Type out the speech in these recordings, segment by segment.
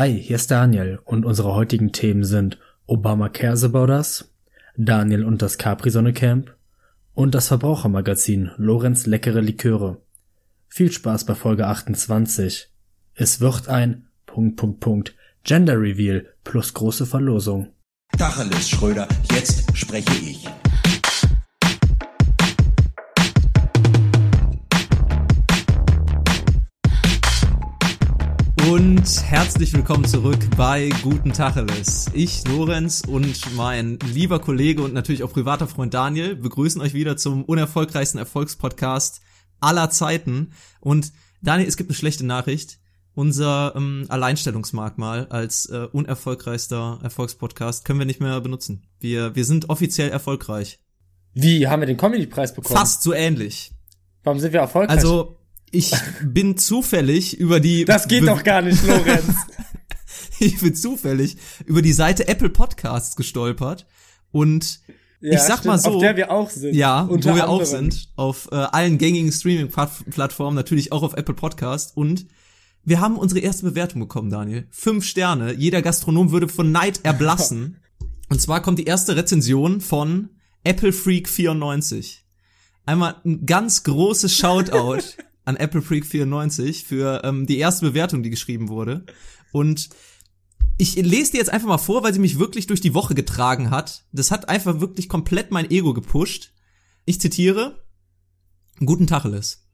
Hi, hier ist Daniel und unsere heutigen Themen sind Obama cares about us, Daniel und das Capri-Sonne Camp und das Verbrauchermagazin Lorenz leckere Liköre. Viel Spaß bei Folge 28. Es wird ein Punkt, Punkt, Punkt Gender Reveal plus große Verlosung. Tacheles, Schröder, jetzt spreche ich. Und herzlich willkommen zurück bei Guten Tacheles. Ich, Lorenz und mein lieber Kollege und natürlich auch privater Freund Daniel begrüßen euch wieder zum unerfolgreichsten Erfolgspodcast aller Zeiten. Und Daniel, es gibt eine schlechte Nachricht. Unser ähm, Alleinstellungsmerkmal als äh, unerfolgreichster Erfolgspodcast können wir nicht mehr benutzen. Wir, wir sind offiziell erfolgreich. Wie, haben wir den Comedy-Preis bekommen? Fast so ähnlich. Warum sind wir erfolgreich? Also, ich bin zufällig über die. Das geht Be doch gar nicht, Lorenz. ich bin zufällig über die Seite Apple Podcasts gestolpert und Ja, ich sag stimmt, mal so, Auf der wir auch sind. ja, wo wir auch sind, auf äh, allen gängigen Streaming-Plattformen, natürlich auch auf Apple Podcast und wir haben unsere erste Bewertung bekommen, Daniel. Fünf Sterne. Jeder Gastronom würde von Neid erblassen. und zwar kommt die erste Rezension von Apple Freak 94. Einmal ein ganz großes Shoutout an Apple Freak 94 für ähm, die erste Bewertung, die geschrieben wurde. Und ich lese die jetzt einfach mal vor, weil sie mich wirklich durch die Woche getragen hat. Das hat einfach wirklich komplett mein Ego gepusht. Ich zitiere, Guten Tacheles.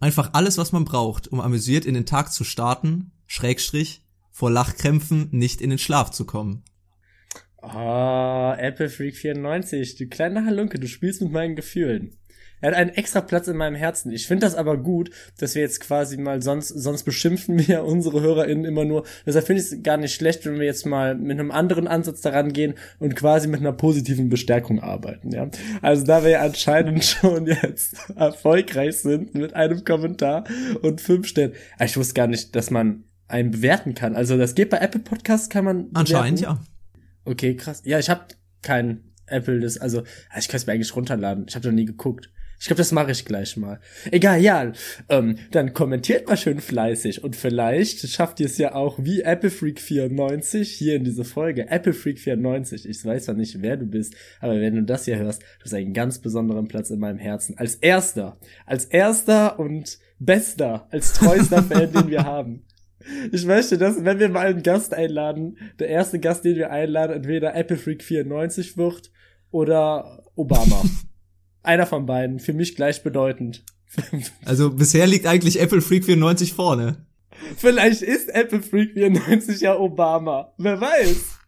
Einfach alles, was man braucht, um amüsiert in den Tag zu starten, Schrägstrich, vor Lachkrämpfen nicht in den Schlaf zu kommen. Ah, Apple Freak 94, du kleine Halunke, du spielst mit meinen Gefühlen. Er hat einen extra Platz in meinem Herzen. Ich finde das aber gut, dass wir jetzt quasi mal sonst, sonst beschimpfen wir unsere HörerInnen immer nur. Deshalb finde ich es gar nicht schlecht, wenn wir jetzt mal mit einem anderen Ansatz daran gehen und quasi mit einer positiven Bestärkung arbeiten, ja. Also da wir ja anscheinend schon jetzt erfolgreich sind mit einem Kommentar und fünf Sternen. Ah, Ich wusste gar nicht, dass man einen bewerten kann. Also das geht bei Apple Podcasts, kann man Anscheinend bewerten? ja. Okay, krass. Ja, ich habe kein Apple, das, also, ja, ich kann es mir eigentlich runterladen. Ich habe noch nie geguckt. Ich glaube, das mache ich gleich mal. Egal, ja. Ähm, dann kommentiert mal schön fleißig und vielleicht schafft ihr es ja auch wie Apple Freak 94 hier in diese Folge. Apple Freak 94. Ich weiß zwar nicht, wer du bist, aber wenn du das hier hörst, du hast einen ganz besonderen Platz in meinem Herzen. Als erster, als erster und bester, als treuester Fan, den wir haben. Ich möchte, dass, wenn wir mal einen Gast einladen, der erste Gast, den wir einladen, entweder Apple Freak 94 wird oder Obama. Einer von beiden, für mich gleichbedeutend. Also bisher liegt eigentlich Apple Freak 94 vorne. Vielleicht ist Apple Freak 94 ja Obama. Wer weiß.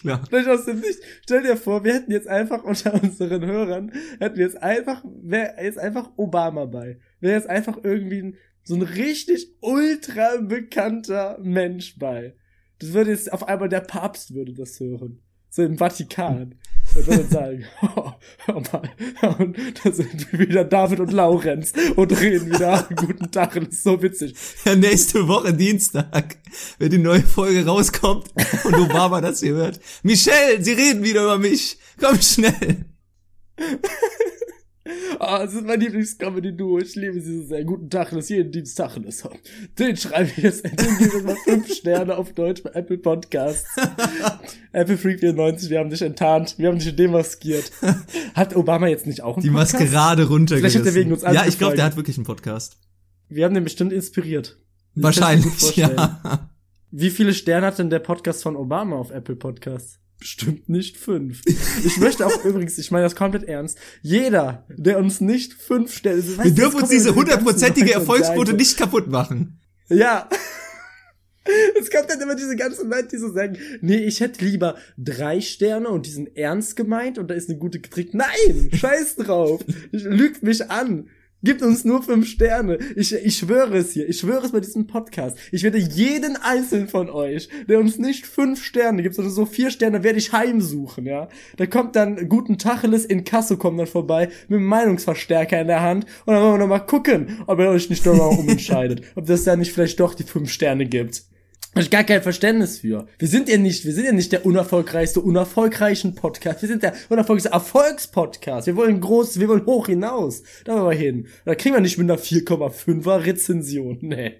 Klar. Vielleicht aus dem Nicht. Stell dir vor, wir hätten jetzt einfach unter unseren Hörern, hätten wir jetzt einfach, wäre jetzt einfach Obama bei. Wäre jetzt einfach irgendwie ein, so ein richtig ultra bekannter Mensch bei. Das würde jetzt auf einmal der Papst würde das hören. So im Vatikan. Und würde sagen, oh, hör mal. Und da sind wieder David und Laurenz und reden wieder. Guten Tag, das ist so witzig. Ja, nächste Woche Dienstag, wenn die neue Folge rauskommt und Obama das hier hört. Michelle, sie reden wieder über mich. Komm schnell. Ah, das ist mein Lieblingscomedy-Duo. Ich liebe sie so sehr. Guten Tag, das jeden Dienstag. Das den schreibe ich jetzt, den gebe ich mal fünf Sterne auf Deutsch bei Apple Podcasts. Apple Freak 94, wir haben dich enttarnt. Wir haben dich demaskiert. Hat Obama jetzt nicht auch einen Die Podcast? Maskerade runtergerissen. Vielleicht hat er wegen uns Ja, ich glaube, der hat wirklich einen Podcast. Wir haben den bestimmt inspiriert. Wahrscheinlich, ja. Wie viele Sterne hat denn der Podcast von Obama auf Apple Podcasts? Bestimmt nicht fünf. Ich möchte auch übrigens, ich meine das komplett ernst, jeder, der uns nicht fünf Sterne... Wir dürfen uns diese hundertprozentige Erfolgsquote nicht kaputt machen. Ja. Es kommt dann immer diese ganzen Leute, die so sagen, nee, ich hätte lieber drei Sterne und die sind ernst gemeint und da ist eine gute Kritik. Nein, scheiß drauf. Lügt mich an. Gibt uns nur fünf Sterne. Ich, ich schwöre es hier. Ich schwöre es bei diesem Podcast. Ich werde jeden einzelnen von euch, der uns nicht fünf Sterne gibt, sondern so vier Sterne, werde ich heimsuchen, ja. Da kommt dann guten Tacheles in Kasso kommt dann vorbei mit einem Meinungsverstärker in der Hand und dann wollen wir noch mal gucken, ob ihr euch nicht nochmal umentscheidet. ob das da nicht vielleicht doch die fünf Sterne gibt. Hab ich gar kein Verständnis für. Wir sind ja nicht, wir sind ja nicht der unerfolgreichste, unerfolgreichen Podcast. Wir sind der unerfolgreichste Erfolgspodcast. Wir wollen groß, wir wollen hoch hinaus. Da wollen wir hin. Da kriegen wir nicht mit einer 4,5er Rezension. Nee.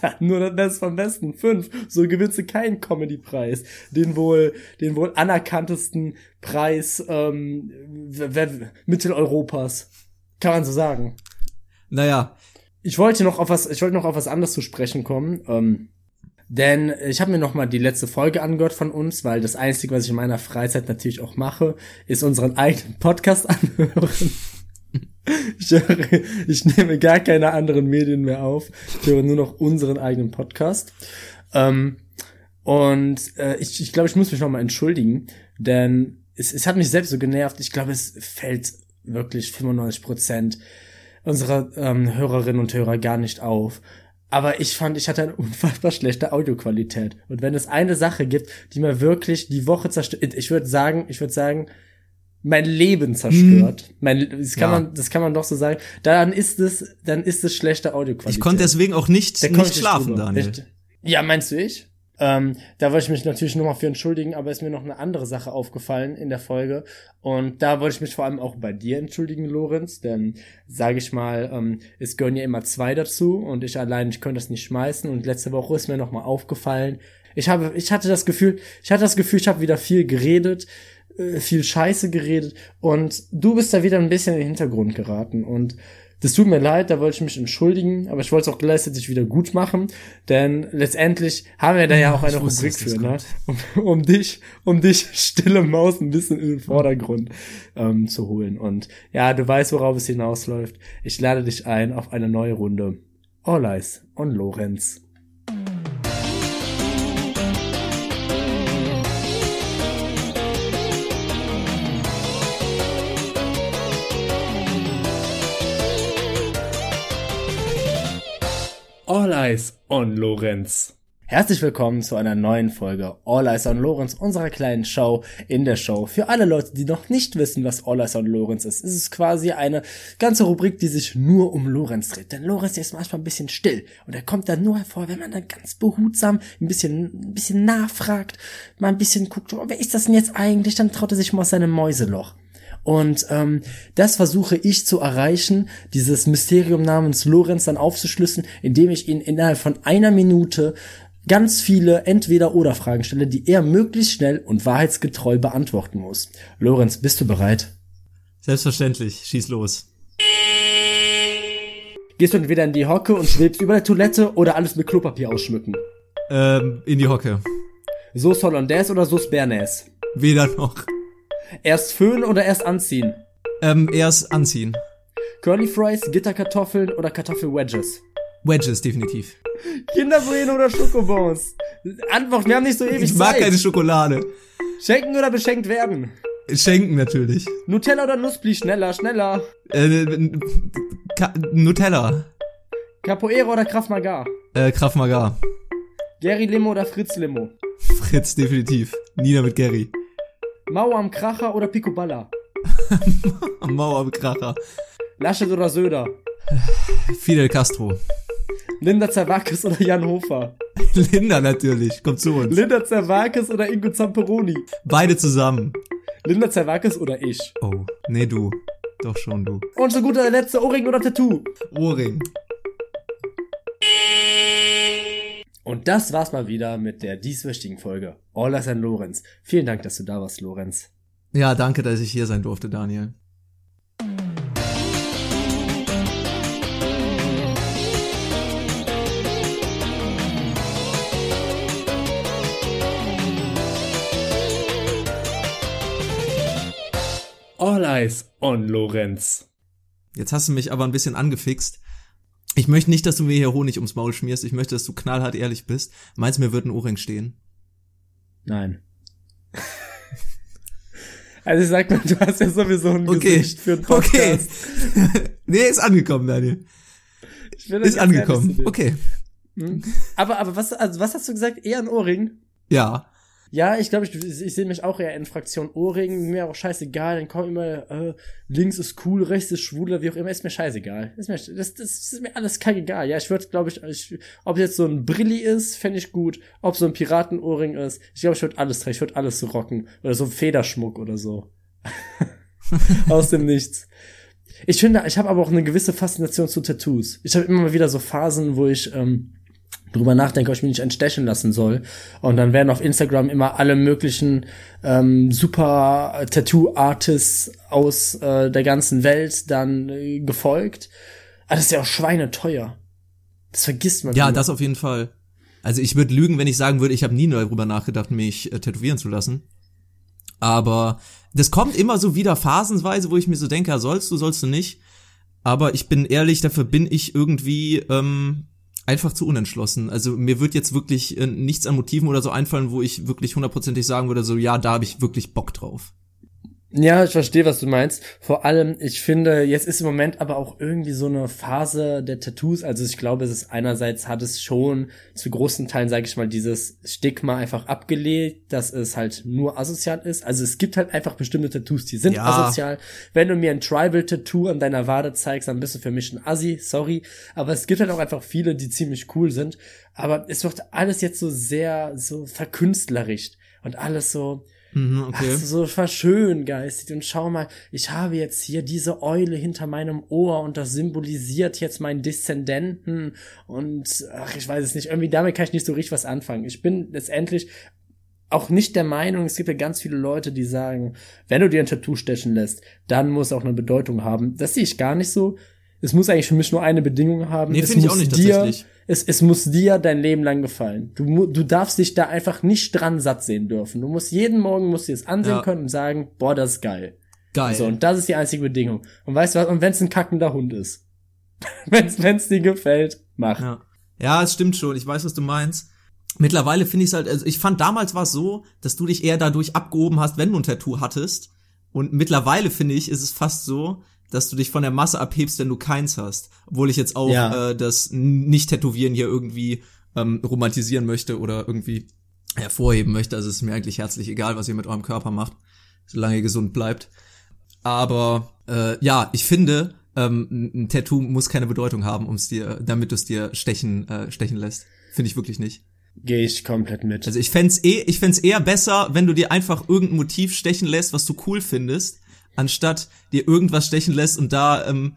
Da, nur das Beste vom Besten. Fünf. So gewinnst du keinen Comedy-Preis. Den wohl, den wohl anerkanntesten Preis ähm, Mitteleuropas. Kann man so sagen. Naja, Ich wollte noch auf was, ich wollte noch auf was anderes zu sprechen kommen. Ähm, denn ich habe mir noch mal die letzte Folge angehört von uns, weil das Einzige, was ich in meiner Freizeit natürlich auch mache, ist unseren eigenen Podcast anhören. Ich, höre, ich nehme gar keine anderen Medien mehr auf. Ich höre nur noch unseren eigenen Podcast. Ähm, und äh, ich, ich glaube, ich muss mich noch mal entschuldigen, denn es, es hat mich selbst so genervt. Ich glaube, es fällt wirklich 95 Prozent unserer ähm, Hörerinnen und Hörer gar nicht auf. Aber ich fand, ich hatte eine unfassbar schlechte Audioqualität. Und wenn es eine Sache gibt, die mir wirklich die Woche zerstört, ich würde sagen, ich würde sagen, mein Leben zerstört. Mein, das kann Ja. man, das kann man doch so sagen. Dann ist es, dann ist es schlechte Audioqualität. ich konnte deswegen auch nicht, Da nicht ich schlafen. Daniel. Echt? Ja, meinst du ich? Ähm, da wollte ich mich natürlich nochmal für entschuldigen, aber ist mir noch eine andere Sache aufgefallen in der Folge. Und da wollte ich mich vor allem auch bei dir entschuldigen, Lorenz, denn sage ich mal, ähm, es gehören ja immer zwei dazu und ich allein, ich könnte das nicht schmeißen. Und letzte Woche ist mir nochmal aufgefallen. Ich habe, ich hatte das Gefühl, ich hatte das Gefühl, ich habe wieder viel geredet, äh, viel Scheiße geredet und du bist da wieder ein bisschen in den Hintergrund geraten und das tut mir leid, da wollte ich mich entschuldigen, aber ich wollte es auch gleichzeitig wieder gut machen, denn letztendlich haben wir da ja auch eine wusste, Rubrik für, ne? Um, um dich, um dich stille Maus ein bisschen in den Vordergrund ähm, zu holen. Und ja, du weißt, worauf es hinausläuft. Ich lade dich ein auf eine neue Runde. Eyes on Lorenz. Eyes on Lorenz. Herzlich willkommen zu einer neuen Folge All Eyes on Lorenz, unserer kleinen Show in der Show. Für alle Leute, die noch nicht wissen, was All Eyes on Lorenz ist, ist es quasi eine ganze Rubrik, die sich nur um Lorenz dreht. Denn Lorenz ist manchmal ein bisschen still und er kommt dann nur hervor, wenn man dann ganz behutsam ein bisschen, ein bisschen nachfragt, mal ein bisschen guckt, oh, wer ist das denn jetzt eigentlich? Dann traut er sich mal aus seinem Mäuseloch. Und ähm, das versuche ich zu erreichen, dieses Mysterium namens Lorenz dann aufzuschlüsseln, indem ich ihn innerhalb von einer Minute ganz viele Entweder-Oder-Fragen stelle, die er möglichst schnell und wahrheitsgetreu beantworten muss. Lorenz, bist du bereit? Selbstverständlich, schieß los. Gehst du entweder in die Hocke und schwebst über der Toilette oder alles mit Klopapier ausschmücken? Ähm, in die Hocke. Sauce Hollandaise oder Sauce Bernays? Weder noch. Erst föhnen oder erst anziehen? Ähm, erst anziehen. Curly Fries, Gitterkartoffeln oder Kartoffelwedges? Wedges, definitiv. Kinderbrühen oder Schokobons? Antwort, wir haben nicht so ewig Ich mag Zeit. keine Schokolade. Schenken oder beschenkt werden? Schenken natürlich. Nutella oder Nussbli? Schneller, schneller. Äh, Ka Nutella. Capoeira oder Krav Maga? Äh, Krav Maga. Gary Limo oder Fritz Limo? Fritz, definitiv. Nina mit Gary. Mauer am Kracher oder Picoballa? Am Mauerkracher. Laschet oder Söder? Fidel Castro. Linda Zerwakis oder Jan Hofer? Linda natürlich. Kommt zu uns. Linda Zerwakis oder Ingo Zamperoni? Beide zusammen. Linda Zerwakis oder ich? Oh, nee, du. Doch schon, du. Und zu guter Letzt Ohrring oder Tattoo? Ohrring. Und das war's mal wieder mit der dieswöchigen Folge. All Eyes on Lorenz. Vielen Dank, dass du da warst, Lorenz. Ja, danke, dass ich hier sein durfte, Daniel. All Eyes on Lorenz. Jetzt hast du mich aber ein bisschen angefixt. Ich möchte nicht, dass du mir hier Honig ums Maul schmierst. Ich möchte, dass du knallhart ehrlich bist. Meinst du, mir wird ein Ohrring stehen? Nein. Also ich sag mal, du hast ja sowieso ein Okay. Gesicht für einen Okay. Podcast. nee, ist angekommen, Daniel. Ist angekommen. Okay. Hm? Aber, aber was, also was hast du gesagt? Eher ein Ohrring? Ja. Ja, ich glaube, ich, ich, sehe mich auch eher in Fraktion Ohrring. Mir auch scheißegal. Dann kommt immer, äh, links ist cool, rechts ist schwuler, wie auch immer. Ist mir scheißegal. Ist mir, das, das ist mir alles kackegal. Ja, ich würde, glaube ich, ich, ob jetzt so ein Brilli ist, fände ich gut. Ob so ein Piratenohrring ist. Ich glaube, ich würde alles tragen. Ich würde alles rocken. Oder so ein Federschmuck oder so. Aus dem Nichts. Ich finde, ich habe aber auch eine gewisse Faszination zu Tattoos. Ich habe immer mal wieder so Phasen, wo ich ähm, drüber nachdenke, ob ich mich nicht entstechen lassen soll. Und dann werden auf Instagram immer alle möglichen ähm, super Tattoo-Artists aus äh, der ganzen Welt dann äh, gefolgt. Aber das ist ja auch schweineteuer. Das vergisst man. Ja, immer. das auf jeden Fall. Also ich würde lügen, wenn ich sagen würde, ich habe nie darüber nachgedacht, mich äh, tätowieren zu lassen. Aber das kommt immer so wieder phasenweise, wo ich mir so denke, ja, sollst du, sollst du nicht. Aber ich bin ehrlich, dafür bin ich irgendwie ähm, einfach zu unentschlossen. Also mir wird jetzt wirklich äh, nichts an Motiven oder so einfallen, wo ich wirklich hundertprozentig sagen würde, so ja, da habe ich wirklich Bock drauf. Ja, ich verstehe, was du meinst. Vor allem, ich finde, jetzt ist im Moment aber auch irgendwie so eine Phase der Tattoos. Also ich glaube, es ist einerseits hat es schon zu großen Teilen, sage ich mal, dieses Stigma einfach abgelegt, dass es halt nur asozial ist. Also es gibt halt einfach bestimmte Tattoos, die sind Ja. asozial. Wenn du mir ein Tribal-Tattoo an deiner Wade zeigst, dann bist du für mich ein Assi, sorry. Aber es gibt halt auch einfach viele, die ziemlich cool sind. Aber es wird alles jetzt so sehr, so verkünstlericht und alles so, Mhm, okay. Ach, so verschön geistig und schau mal, ich habe jetzt hier diese Eule hinter meinem Ohr und das symbolisiert jetzt meinen Deszendenten und ach, ich weiß es nicht, irgendwie damit kann ich nicht so richtig was anfangen. Ich bin letztendlich auch nicht der Meinung, es gibt ja ganz viele Leute, die sagen, wenn du dir ein Tattoo stechen lässt, dann muss auch eine Bedeutung haben. Das sehe ich gar nicht so. Es muss eigentlich für mich nur eine Bedingung haben. Nee, es finde ich muss auch nicht dir, tatsächlich. Es, es muss dir dein Leben lang gefallen. Du, du darfst dich da einfach nicht dran satt sehen dürfen. Du musst jeden Morgen musst dir es ansehen Ja. können und sagen, boah, das ist geil. Geil. So, und das ist die einzige Bedingung. Und weißt du was? Und wenn es ein kackender Hund ist. wenn's, wenn's dir gefällt, mach. Ja. ja, es stimmt schon. Ich weiß, was du meinst. Mittlerweile finde ich es halt, also ich fand damals war es so, dass du dich eher dadurch abgehoben hast, wenn du ein Tattoo hattest. Und mittlerweile finde ich, ist es fast so, dass du dich von der Masse abhebst, wenn du keins hast. Obwohl ich jetzt auch Ja. äh, das Nicht-Tätowieren hier irgendwie ähm, romantisieren möchte oder irgendwie hervorheben möchte. Also es ist mir eigentlich herzlich egal, was ihr mit eurem Körper macht, solange ihr gesund bleibt. Aber äh, ja, ich finde, ähm, ein Tattoo muss keine Bedeutung haben, um's dir, damit du es dir stechen, äh, stechen lässt. Finde ich wirklich nicht. Gehe ich komplett mit. Also ich fänd's eh, ich fänd's eher besser, wenn du dir einfach irgendein Motiv stechen lässt, was du cool findest, anstatt dir irgendwas stechen lässt und da ähm,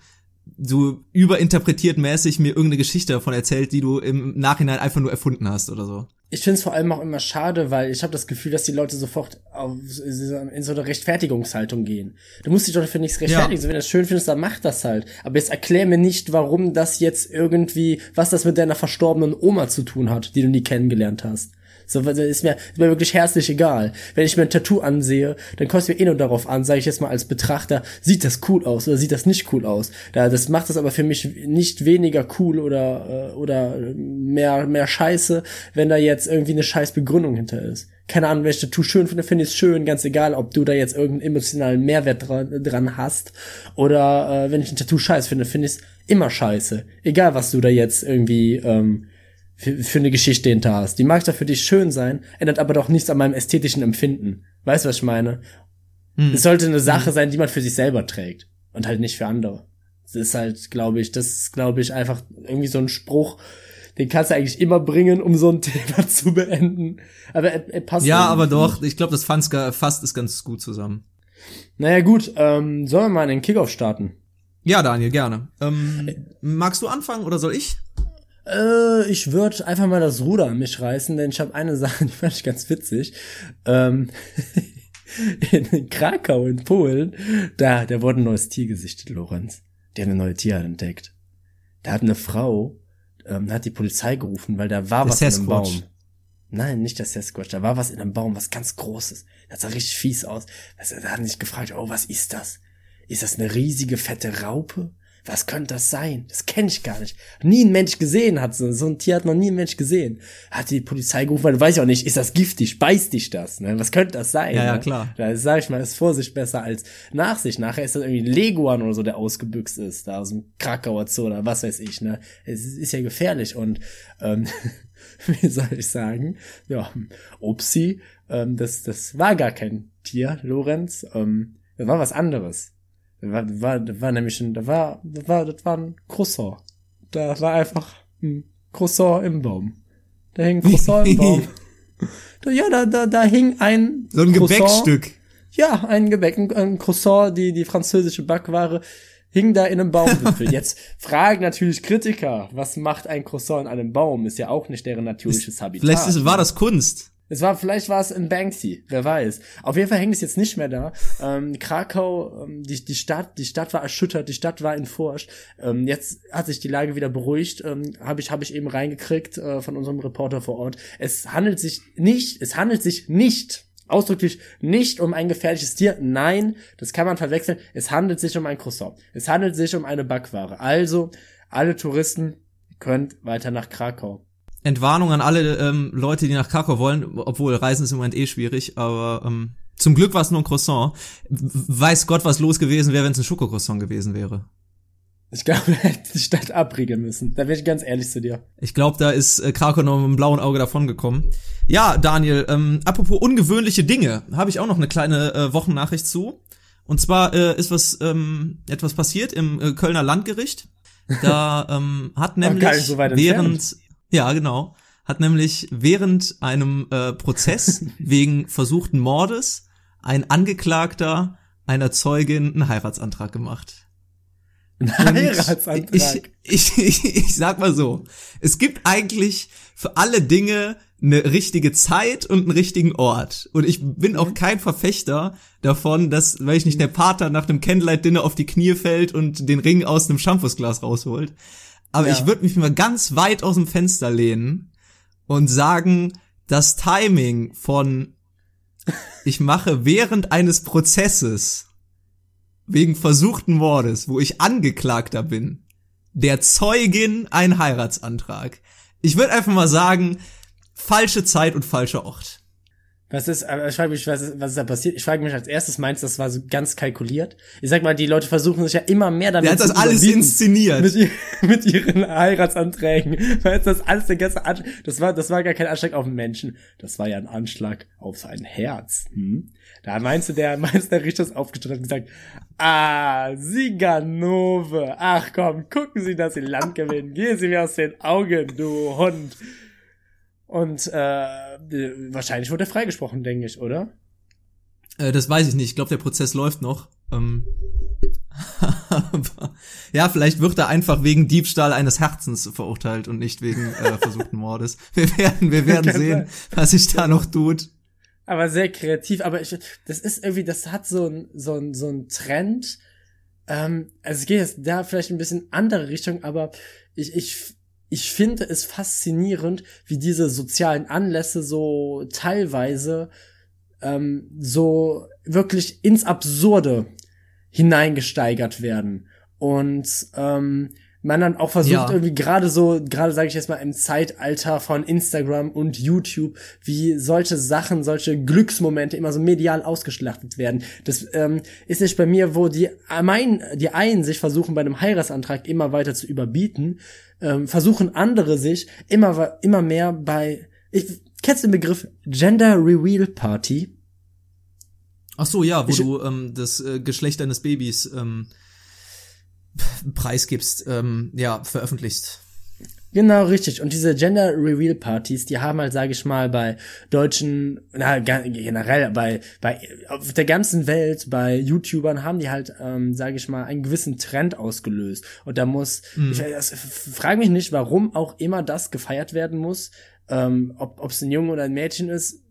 du überinterpretiert mäßig mir irgendeine Geschichte davon erzählt, die du im Nachhinein einfach nur erfunden hast oder so. ich finde es vor allem auch immer schade, weil ich habe das Gefühl, dass die Leute sofort auf, in so eine Rechtfertigungshaltung gehen. Du musst dich doch für nichts rechtfertigen. Ja. So, wenn du es schön findest, dann mach das halt. Aber jetzt erklär mir nicht, warum das jetzt irgendwie, was das mit deiner verstorbenen Oma zu tun hat, die du nie kennengelernt hast. So, das ist mir, ist mir wirklich herzlich egal. Wenn ich mir ein Tattoo ansehe, dann kommt es mir eh nur darauf an, sage ich jetzt mal als Betrachter, sieht das cool aus oder sieht das nicht cool aus. Da, das macht es aber für mich nicht weniger cool oder, äh, oder mehr, mehr scheiße, wenn da jetzt irgendwie eine scheiß Begründung hinter ist. Keine Ahnung, ich Tattoo schön finde, finde ich es schön, ganz egal, ob du da jetzt irgendeinen emotionalen Mehrwert dran, dran hast oder äh, wenn ich ein Tattoo scheiße finde, finde ich es immer scheiße. Egal, was du da jetzt irgendwie ähm, für, für eine Geschichte hinter hast. Die mag doch für dich schön sein, ändert aber doch nichts an meinem ästhetischen Empfinden. Weißt du, was ich meine? Es sollte eine Sache sein, die man für sich selber trägt und halt nicht für andere. Das ist halt, glaube ich, das ist, glaube ich, einfach irgendwie so ein Spruch, den kannst du eigentlich immer bringen, um so ein Thema zu beenden. Aber er, er passt. Ja, aber nicht. doch, ich glaube, das fasst, fasst es ganz gut zusammen. Naja, gut, ähm, sollen wir mal einen Kickoff starten? Ja, Daniel, gerne. Ähm, magst du anfangen oder soll ich? Äh, ich würde einfach mal das Ruder an mich reißen, denn ich habe eine Sache, die fand ich ganz witzig. Ähm, in Krakau in Polen, da, da wurde ein neues Tier gesichtet, Lorenz. Die haben eine neue Tierart entdeckt. Da hat eine Frau, ähm, hat die Polizei gerufen, weil da war Der was in einem. Baum. Nein, nicht der Sasquatch, da war was in einem Baum, was ganz Großes. Das sah richtig fies aus. Also, da haben sich gefragt, oh, was ist das? Ist das eine riesige, fette Raupe? Was könnte das sein? Das kenne ich gar nicht. Nie ein Mensch gesehen hat so. So ein Tier hat noch nie ein Mensch gesehen. Hat die Polizei gerufen, weil du weißt ja auch nicht, ist das giftig? Beißt dich das? Ne? Was könnte das sein? Ja, ja, ne? klar. Da sag ich mal, ist Vorsicht besser als Nachsicht. Nachher ist das irgendwie ein Leguan oder so, der ausgebüxt ist, da aus dem Krakauer Zoo oder was weiß ich, ne? Es ist, ist ja gefährlich und, ähm, wie soll ich sagen? Ja, Upsi, ähm, das, das war gar kein Tier, Lorenz, ähm, das war was anderes. Das war, das war, das war nämlich ein, da war, das war, das war ein Croissant. Da war einfach ein Croissant im Baum. Da hing ein Croissant im Baum. Da, ja, da, da, da hing ein So ein Croissant. Gebäckstück. Ja, ein Gebäck, ein, ein Croissant, die, die französische Backware. hing da in einem Baumwipfel. Jetzt fragen natürlich Kritiker, was macht ein Croissant an einem Baum? Ist ja auch nicht deren natürliches Habitat. Vielleicht ist, war das Kunst. Es war, vielleicht war es in Banksy, wer weiß. Auf jeden Fall hängt es jetzt nicht mehr da. Ähm, Krakau, ähm, die, die Stadt, die Stadt war erschüttert, die Stadt war in Furcht. Ähm, jetzt hat sich die Lage wieder beruhigt, ähm, habe ich, habe ich eben reingekriegt äh, von unserem Reporter vor Ort. Es handelt sich nicht, es handelt sich nicht ausdrücklich nicht um ein gefährliches Tier. Nein, das kann man verwechseln. Es handelt sich um ein Croissant. Es handelt sich um eine Backware. Also, alle Touristen könnt weiter nach Krakau. Entwarnung an alle ähm, Leute, die nach Krakau wollen, obwohl Reisen ist im Moment eh schwierig, aber ähm, zum Glück war es nur ein Croissant. Weiß Gott, was los gewesen wäre, wenn es ein Schokocroissant gewesen wäre. Ich glaube, er hätte die Stadt abriegeln müssen. Da bin ich ganz ehrlich zu dir. Ich glaube, da ist äh, Krakau noch mit einem blauen Auge davongekommen. Ja, Daniel, ähm, apropos ungewöhnliche Dinge, habe ich auch noch eine kleine äh, Wochennachricht zu. Und zwar äh, ist was ähm, etwas passiert im äh, Kölner Landgericht. Da ähm, hat nämlich so während. Ja, genau. Hat nämlich während einem äh, Prozess wegen versuchten Mordes ein Angeklagter einer Zeugin einen Heiratsantrag gemacht. Ein Heiratsantrag. Ich, ich, ich, ich sag mal so, es gibt eigentlich für alle Dinge eine richtige Zeit und einen richtigen Ort. Und ich bin auch kein Verfechter davon, dass, weil ich nicht der Pater nach einem Candlelight-Dinner auf die Knie fällt und den Ring aus einem Shampoosglas rausholt. Aber Ja. ich würde mich mal ganz weit aus dem Fenster lehnen und sagen, das Timing von ich mache während eines Prozesses wegen versuchten Mordes, wo ich Angeklagter bin, der Zeugin ein Heiratsantrag. Ich würde einfach mal sagen, falsche Zeit und falscher Ort. Was ist, ich frage mich, was ist, was ist da passiert? Ich frage mich als erstes, meinst du, das war so ganz kalkuliert? Ich sag mal, die Leute versuchen sich ja immer mehr damit Der hat das zu alles inszeniert. mit, mit ihren Heiratsanträgen. Du, das alles der ganze Anschlag, das war, das war gar kein Anschlag auf einen Menschen. Das war ja ein Anschlag auf sein Herz. Hm? Da meinst du, der, meinst du, der Richter ist aufgestanden und gesagt, ah, Siganove, ach komm, gucken Sie, dass Sie Land gewinnen. Gehen Sie mir aus den Augen, du Hund. Und, äh, wahrscheinlich wurde er freigesprochen, denke ich, oder? Äh, das weiß ich nicht. Ich glaube, der Prozess läuft noch. Ähm, ja, vielleicht wird er einfach wegen Diebstahl eines Herzens verurteilt und nicht wegen äh, versuchten Mordes. Wir werden, wir werden sehen, was sich da noch tut. aber sehr kreativ. Aber ich, das ist irgendwie, das hat so ein, so ein, so ein Trend. Ähm, also es geht jetzt da vielleicht ein bisschen andere Richtung, aber ich, ich, ich finde es faszinierend, wie diese sozialen Anlässe so teilweise ähm, so wirklich ins Absurde hineingesteigert werden. Und ähm, man dann auch versucht Ja. irgendwie gerade so, gerade sage ich jetzt mal im Zeitalter von Instagram und YouTube, wie solche Sachen, solche Glücksmomente immer so medial ausgeschlachtet werden. Das ähm, ist nicht bei mir, wo die, mein, die einen sich versuchen bei einem Heiratsantrag immer weiter zu überbieten, ähm, versuchen andere sich immer, immer mehr bei, ich, kennst den Begriff Gender Reveal Party? Ach so, ja, wo Ich- du ähm, das äh, Geschlecht deines Babys ähm, preisgibst, ähm, ja, veröffentlichst. Genau, richtig. Und diese Gender Reveal Partys, die haben halt, sage ich mal, bei deutschen, na, generell bei, bei, auf der ganzen Welt, bei YouTubern haben die halt, ähm, sage ich mal, einen gewissen Trend ausgelöst. Und da muss, ich das, frage mich nicht, warum auch immer das gefeiert werden muss, ähm, ob es ein Junge oder ein Mädchen ist,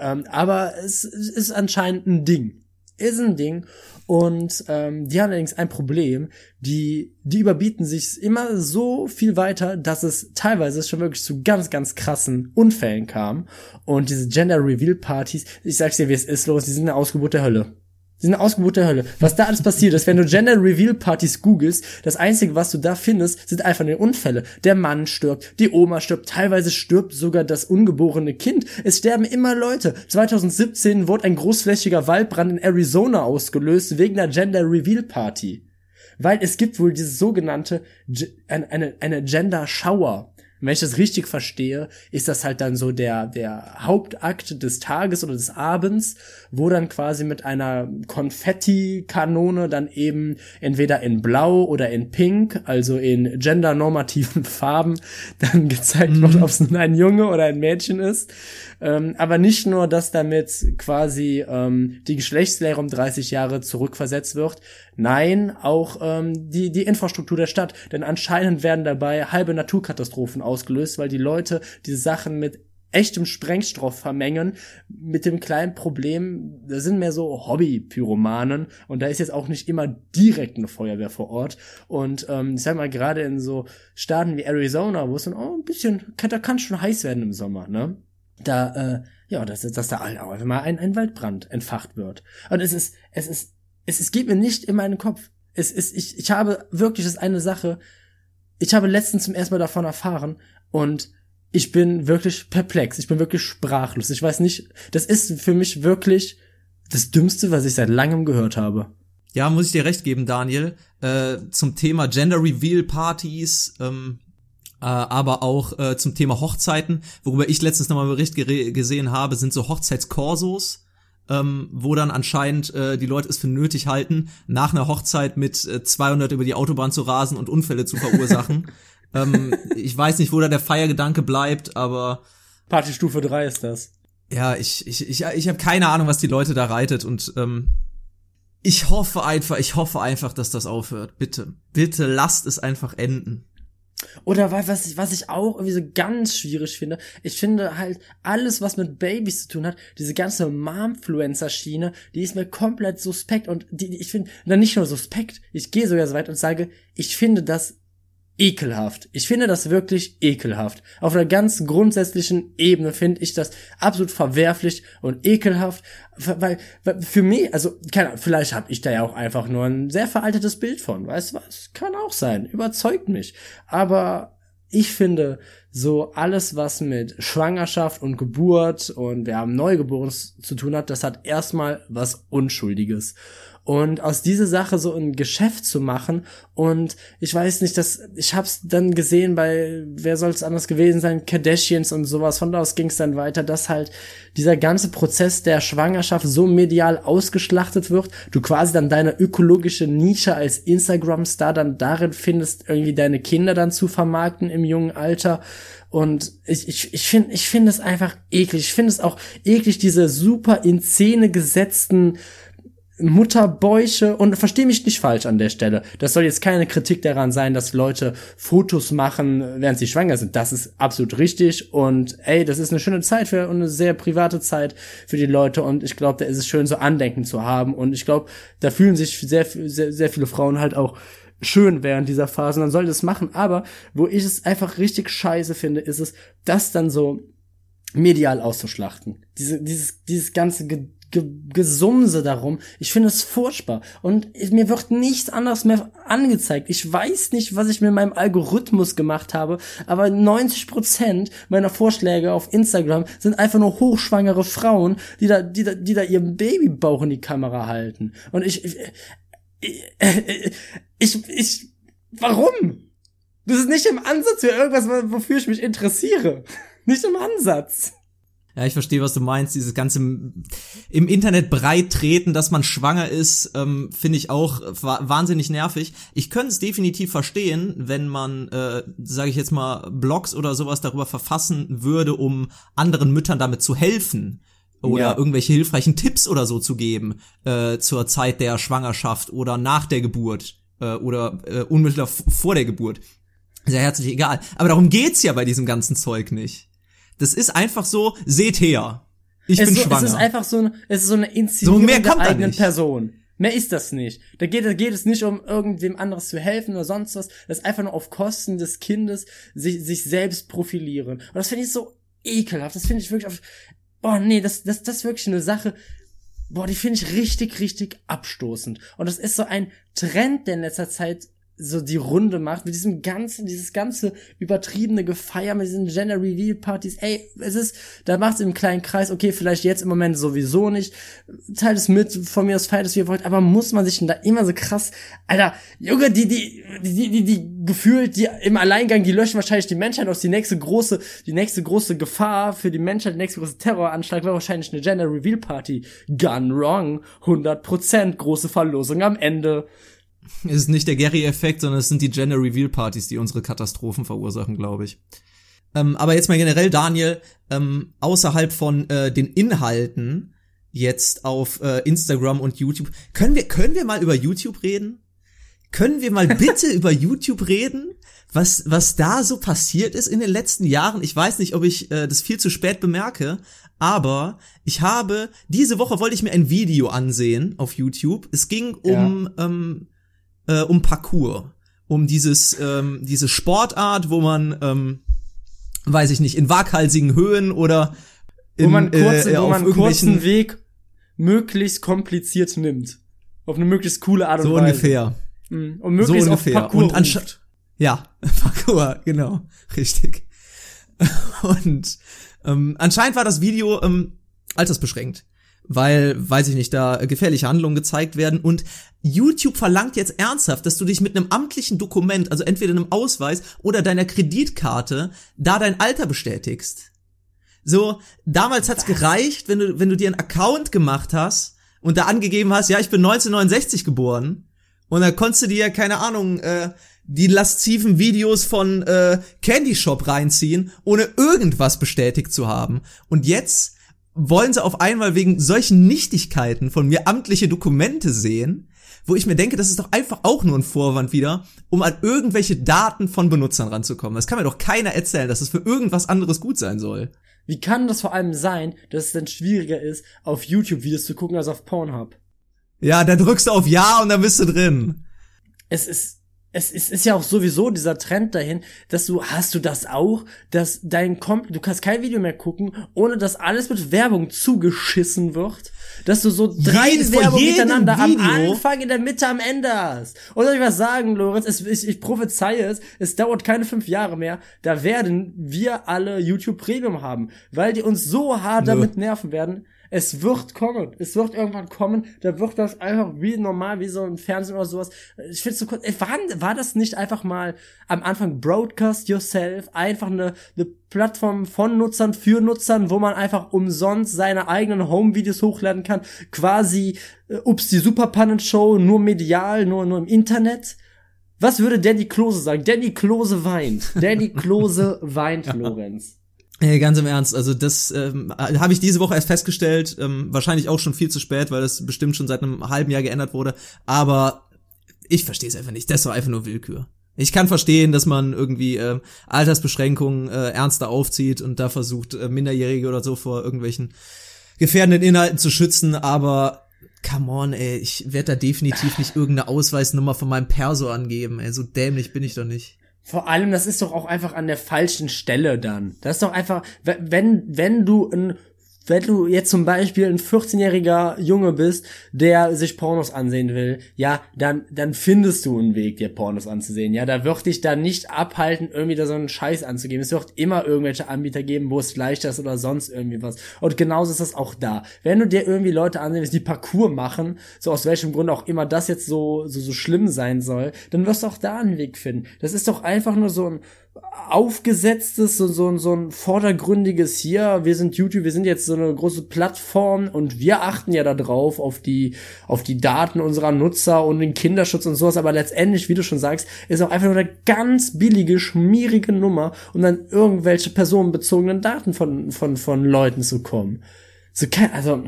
ähm, aber es, es ist anscheinend ein Ding. Ist ein Ding. Und ähm, die haben allerdings ein Problem. Die, die überbieten sich immer so viel weiter, dass es teilweise schon wirklich zu ganz, ganz krassen Unfällen kam. Und diese Gender Reveal Partys, ich sag's dir, wie es ist los, die sind eine Ausgeburt der Hölle. Die sind eine Ausgeburt der Hölle. Was da alles passiert ist, wenn du Gender Reveal Partys googelst, das einzige, was du da findest, sind einfach nur Unfälle. Der Mann stirbt, die Oma stirbt, teilweise stirbt sogar das ungeborene Kind. Es sterben immer Leute. 2017 wurde ein großflächiger Waldbrand in Arizona ausgelöst wegen einer Gender Reveal Party. Weil es gibt wohl dieses sogenannte, Ge- eine, eine, eine Gender Shower. Wenn ich das richtig verstehe, ist das halt dann so der, der Hauptakt des Tages oder des Abends, wo dann quasi mit einer Konfetti-Kanone dann eben entweder in Blau oder in Pink, also in gendernormativen Farben, dann gezeigt mhm. wird, ob es nun ein Junge oder ein Mädchen ist. Ähm, aber nicht nur, dass damit quasi ähm, die Geschlechtslehre um 30 Jahre zurückversetzt wird, nein, auch ähm, die, die Infrastruktur der Stadt. Denn anscheinend werden dabei halbe Naturkatastrophen ausgelöst, weil die Leute diese Sachen mit echtem Sprengstoff vermengen, mit dem kleinen Problem, da sind mehr so Hobby-Pyromanen und da ist jetzt auch nicht immer direkt eine Feuerwehr vor Ort. Und ähm, ich sag mal, gerade in so Staaten wie Arizona, wo es dann auch ein bisschen, da kann schon heiß werden im Sommer, ne? da, äh, ja, dass, dass da auch mal ein, ein Waldbrand entfacht wird. Und es ist, es ist, es, es geht mir nicht in meinen Kopf. Es ist, ich, ich habe wirklich, das eine Sache, ich habe letztens zum ersten Mal davon erfahren und ich bin wirklich perplex, ich bin wirklich sprachlos. Ich weiß nicht, das ist für mich wirklich das Dümmste, was ich seit langem gehört habe. Ja, muss ich dir recht geben, Daniel. Äh, zum Thema Gender Reveal Partys, ähm, äh, aber auch äh, zum Thema Hochzeiten, worüber ich letztens nochmal einen Bericht gesehen habe, sind so Hochzeitskorsos, ähm, wo dann anscheinend äh, die Leute es für nötig halten, nach einer Hochzeit mit äh, 200 über die Autobahn zu rasen und Unfälle zu verursachen. ähm, ich weiß nicht, wo da der Feiergedanke bleibt, aber Partystufe 3 ist das. Ja, ich ich ich, ich habe keine Ahnung, was die Leute da reitet und ähm, ich hoffe einfach, ich hoffe einfach, dass das aufhört. Bitte, bitte lasst es einfach enden. Oder was ich, was ich auch irgendwie so ganz schwierig finde, ich finde halt alles, was mit Babys zu tun hat, diese ganze Momfluencer-Schiene, die ist mir komplett suspekt und die, ich finde, dann nicht nur suspekt, ich gehe sogar so weit und sage, ich finde das ekelhaft. Ich finde das wirklich ekelhaft. Auf einer ganz grundsätzlichen Ebene finde ich das absolut verwerflich und ekelhaft, weil, weil für mich, also keine, vielleicht habe ich da ja auch einfach nur ein sehr veraltetes Bild von, weißt du was? Kann auch sein, überzeugt mich. Aber ich finde, so alles, was mit Schwangerschaft und Geburt und wir haben Neugeboren zu tun hat, das hat erstmal was Unschuldiges und aus dieser Sache so ein Geschäft zu machen und ich weiß nicht, dass ich hab's dann gesehen bei wer soll es anders gewesen sein, Kardashians und sowas, von da aus ging's dann weiter, dass halt dieser ganze Prozess der Schwangerschaft so medial ausgeschlachtet wird, du quasi dann deine ökologische Nische als Instagram Star dann darin findest, irgendwie deine Kinder dann zu vermarkten im jungen Alter. Und ich, ich, ich finde ich finde es einfach eklig. Ich finde es auch eklig, diese super in Szene gesetzten Mutterbäuche und verstehe mich nicht falsch an der Stelle. Das soll jetzt keine Kritik daran sein, dass Leute Fotos machen, während sie schwanger sind. Das ist absolut richtig und ey, das ist eine schöne Zeit für und eine sehr private Zeit für die Leute und ich glaube, da ist es schön, so Andenken zu haben und ich glaube, da fühlen sich sehr, sehr, sehr viele Frauen halt auch schön während dieser Phase. Und dann soll das machen. Aber wo ich es einfach richtig scheiße finde, ist es, das dann so medial auszuschlachten. Diese, dieses, dieses ganze Ge Gesumse darum. Ich finde es furchtbar. Und mir wird nichts anderes mehr angezeigt. Ich weiß nicht, was ich mit meinem Algorithmus gemacht habe, aber 90% meiner Vorschläge auf Instagram sind einfach nur hochschwangere Frauen, die da, die da, die da ihren Babybauch in die Kamera halten. Und ich, ich, ich, ich, ich warum? Das ist nicht im Ansatz für irgendwas, wofür ich mich interessiere. Nicht im Ansatz. Ja, ich verstehe, was du meinst. Dieses ganze im Internet breit treten, dass man schwanger ist, ähm, finde ich auch wahnsinnig nervig. Ich könnte es definitiv verstehen, wenn man, äh, sage ich jetzt mal, Blogs oder sowas darüber verfassen würde, um anderen Müttern damit zu helfen oder ja. irgendwelche hilfreichen Tipps oder so zu geben äh, zur Zeit der Schwangerschaft oder nach der Geburt äh, oder äh, unmittelbar vor der Geburt. Sehr herzlich egal. Aber darum geht's ja bei diesem ganzen Zeug nicht. Das ist einfach so, seht her. Ich es bin so, schwanger. Es ist einfach so, es ist so eine Inszenierung so mehr der eigenen Person. Mehr ist das nicht. Da geht, da geht es nicht um irgendwem anderes zu helfen oder sonst was. Das ist einfach nur auf Kosten des Kindes sich, sich selbst profilieren. Und das finde ich so ekelhaft. Das finde ich wirklich auf, boah, nee, das, das, das ist wirklich eine Sache, boah, die finde ich richtig, richtig abstoßend. Und das ist so ein Trend, der in letzter Zeit so die Runde macht mit diesem ganzen, dieses ganze übertriebene Gefeier mit diesen Gender Reveal Partys. Ey, es ist, da macht es im kleinen Kreis, okay, vielleicht jetzt im Moment sowieso nicht. Teilt es mit, von mir aus feiert es, wie ihr wollt, aber muss man sich denn da immer so krass, Alter, Junge, die, die, die, die, die gefühlt, die im Alleingang, die löschen wahrscheinlich die Menschheit aus. Die nächste große, die nächste große Gefahr für die Menschheit, der nächste große Terroranschlag wäre wahrscheinlich eine Gender Reveal Party. Gone wrong. 100% große Verlosung am Ende. Es ist nicht der Gary-Effekt, sondern es sind die Gender Reveal Partys, die unsere Katastrophen verursachen, glaube ich. Ähm, aber jetzt mal generell, Daniel, ähm, außerhalb von äh, den Inhalten jetzt auf äh, Instagram und YouTube, können wir können wir mal über YouTube reden? Können wir mal bitte über YouTube reden? Was was da so passiert ist in den letzten Jahren? Ich weiß nicht, ob ich äh, das viel zu spät bemerke, aber ich habe diese Woche wollte ich mir ein Video ansehen auf YouTube. Es ging um ja. ähm, äh, um Parkour, um dieses ähm, diese Sportart, wo man ähm, weiß ich nicht in waghalsigen Höhen oder in, wo man, kurze, äh, wo man kurzen Weg möglichst kompliziert nimmt, auf eine möglichst coole Art und so Weise. So ungefähr. Mhm. Und möglichst so ungefähr. auf Parkour und anstatt ja Parkour genau richtig. und ähm, anscheinend war das Video ähm, altersbeschränkt weil, weiß ich nicht, da gefährliche Handlungen gezeigt werden und YouTube verlangt jetzt ernsthaft, dass du dich mit einem amtlichen Dokument, also entweder einem Ausweis oder deiner Kreditkarte, da dein Alter bestätigst. So, damals hat's gereicht, wenn du, wenn du dir einen Account gemacht hast und da angegeben hast, ja, ich bin 1969 geboren und dann konntest du dir, keine Ahnung, äh, die lasziven Videos von äh, Candy Shop reinziehen, ohne irgendwas bestätigt zu haben. Und jetzt wollen sie auf einmal wegen solchen Nichtigkeiten von mir amtliche Dokumente sehen, wo ich mir denke, das ist doch einfach auch nur ein Vorwand wieder, um an irgendwelche Daten von Benutzern ranzukommen. Das kann mir doch keiner erzählen, dass es das für irgendwas anderes gut sein soll. Wie kann das vor allem sein, dass es dann schwieriger ist, auf YouTube-Videos zu gucken als auf Pornhub? Ja, da drückst du auf Ja und dann bist du drin. Es ist es ist, ist ja auch sowieso dieser Trend dahin, dass du, hast du das auch, dass dein Komp du kannst kein Video mehr gucken, ohne dass alles mit Werbung zugeschissen wird, dass du so drei Jedes, Werbung miteinander Video. am Anfang, in der Mitte, am Ende hast. Und soll ich was sagen, Lorenz, es, ich, ich prophezeie es, es dauert keine fünf Jahre mehr, da werden wir alle YouTube Premium haben, weil die uns so hart Nö. damit nerven werden, es wird kommen. Es wird irgendwann kommen. Da wird das einfach wie normal, wie so ein Fernsehen oder sowas. Ich finde so kurz, war, war das nicht einfach mal am Anfang Broadcast Yourself? Einfach eine, eine Plattform von Nutzern für Nutzern, wo man einfach umsonst seine eigenen Home-Videos hochladen kann. Quasi, äh, ups, die Superpannen-Show, nur medial, nur, nur im Internet. Was würde Danny Klose sagen? Danny Klose weint. Danny Klose weint, Lorenz. Hey, ganz im Ernst, also das ähm, habe ich diese Woche erst festgestellt, ähm, wahrscheinlich auch schon viel zu spät, weil das bestimmt schon seit einem halben Jahr geändert wurde, aber ich verstehe es einfach nicht, das war einfach nur Willkür. Ich kann verstehen, dass man irgendwie äh, Altersbeschränkungen äh, ernster aufzieht und da versucht, äh, Minderjährige oder so vor irgendwelchen gefährdenden Inhalten zu schützen, aber come on, ey, ich werde da definitiv nicht irgendeine Ausweisnummer von meinem Perso angeben, ey, so dämlich bin ich doch nicht. Vor allem, das ist doch auch einfach an der falschen Stelle dann. Das ist doch einfach, wenn, wenn du ein wenn du jetzt zum Beispiel ein 14-jähriger Junge bist, der sich Pornos ansehen will, ja, dann, dann findest du einen Weg, dir Pornos anzusehen. Ja, da wird dich dann nicht abhalten, irgendwie da so einen Scheiß anzugeben. Es wird immer irgendwelche Anbieter geben, wo es leichter ist oder sonst irgendwie was. Und genauso ist das auch da. Wenn du dir irgendwie Leute ansehen willst, die Parcours machen, so aus welchem Grund auch immer das jetzt so, so, so schlimm sein soll, dann wirst du auch da einen Weg finden. Das ist doch einfach nur so ein, aufgesetztes, so, so, so ein vordergründiges hier, wir sind YouTube, wir sind jetzt so eine große Plattform und wir achten ja da drauf, auf die, auf die Daten unserer Nutzer und den Kinderschutz und sowas, aber letztendlich, wie du schon sagst, ist auch einfach nur eine ganz billige, schmierige Nummer, um dann irgendwelche personenbezogenen Daten von, von, von Leuten zu kommen. So, also,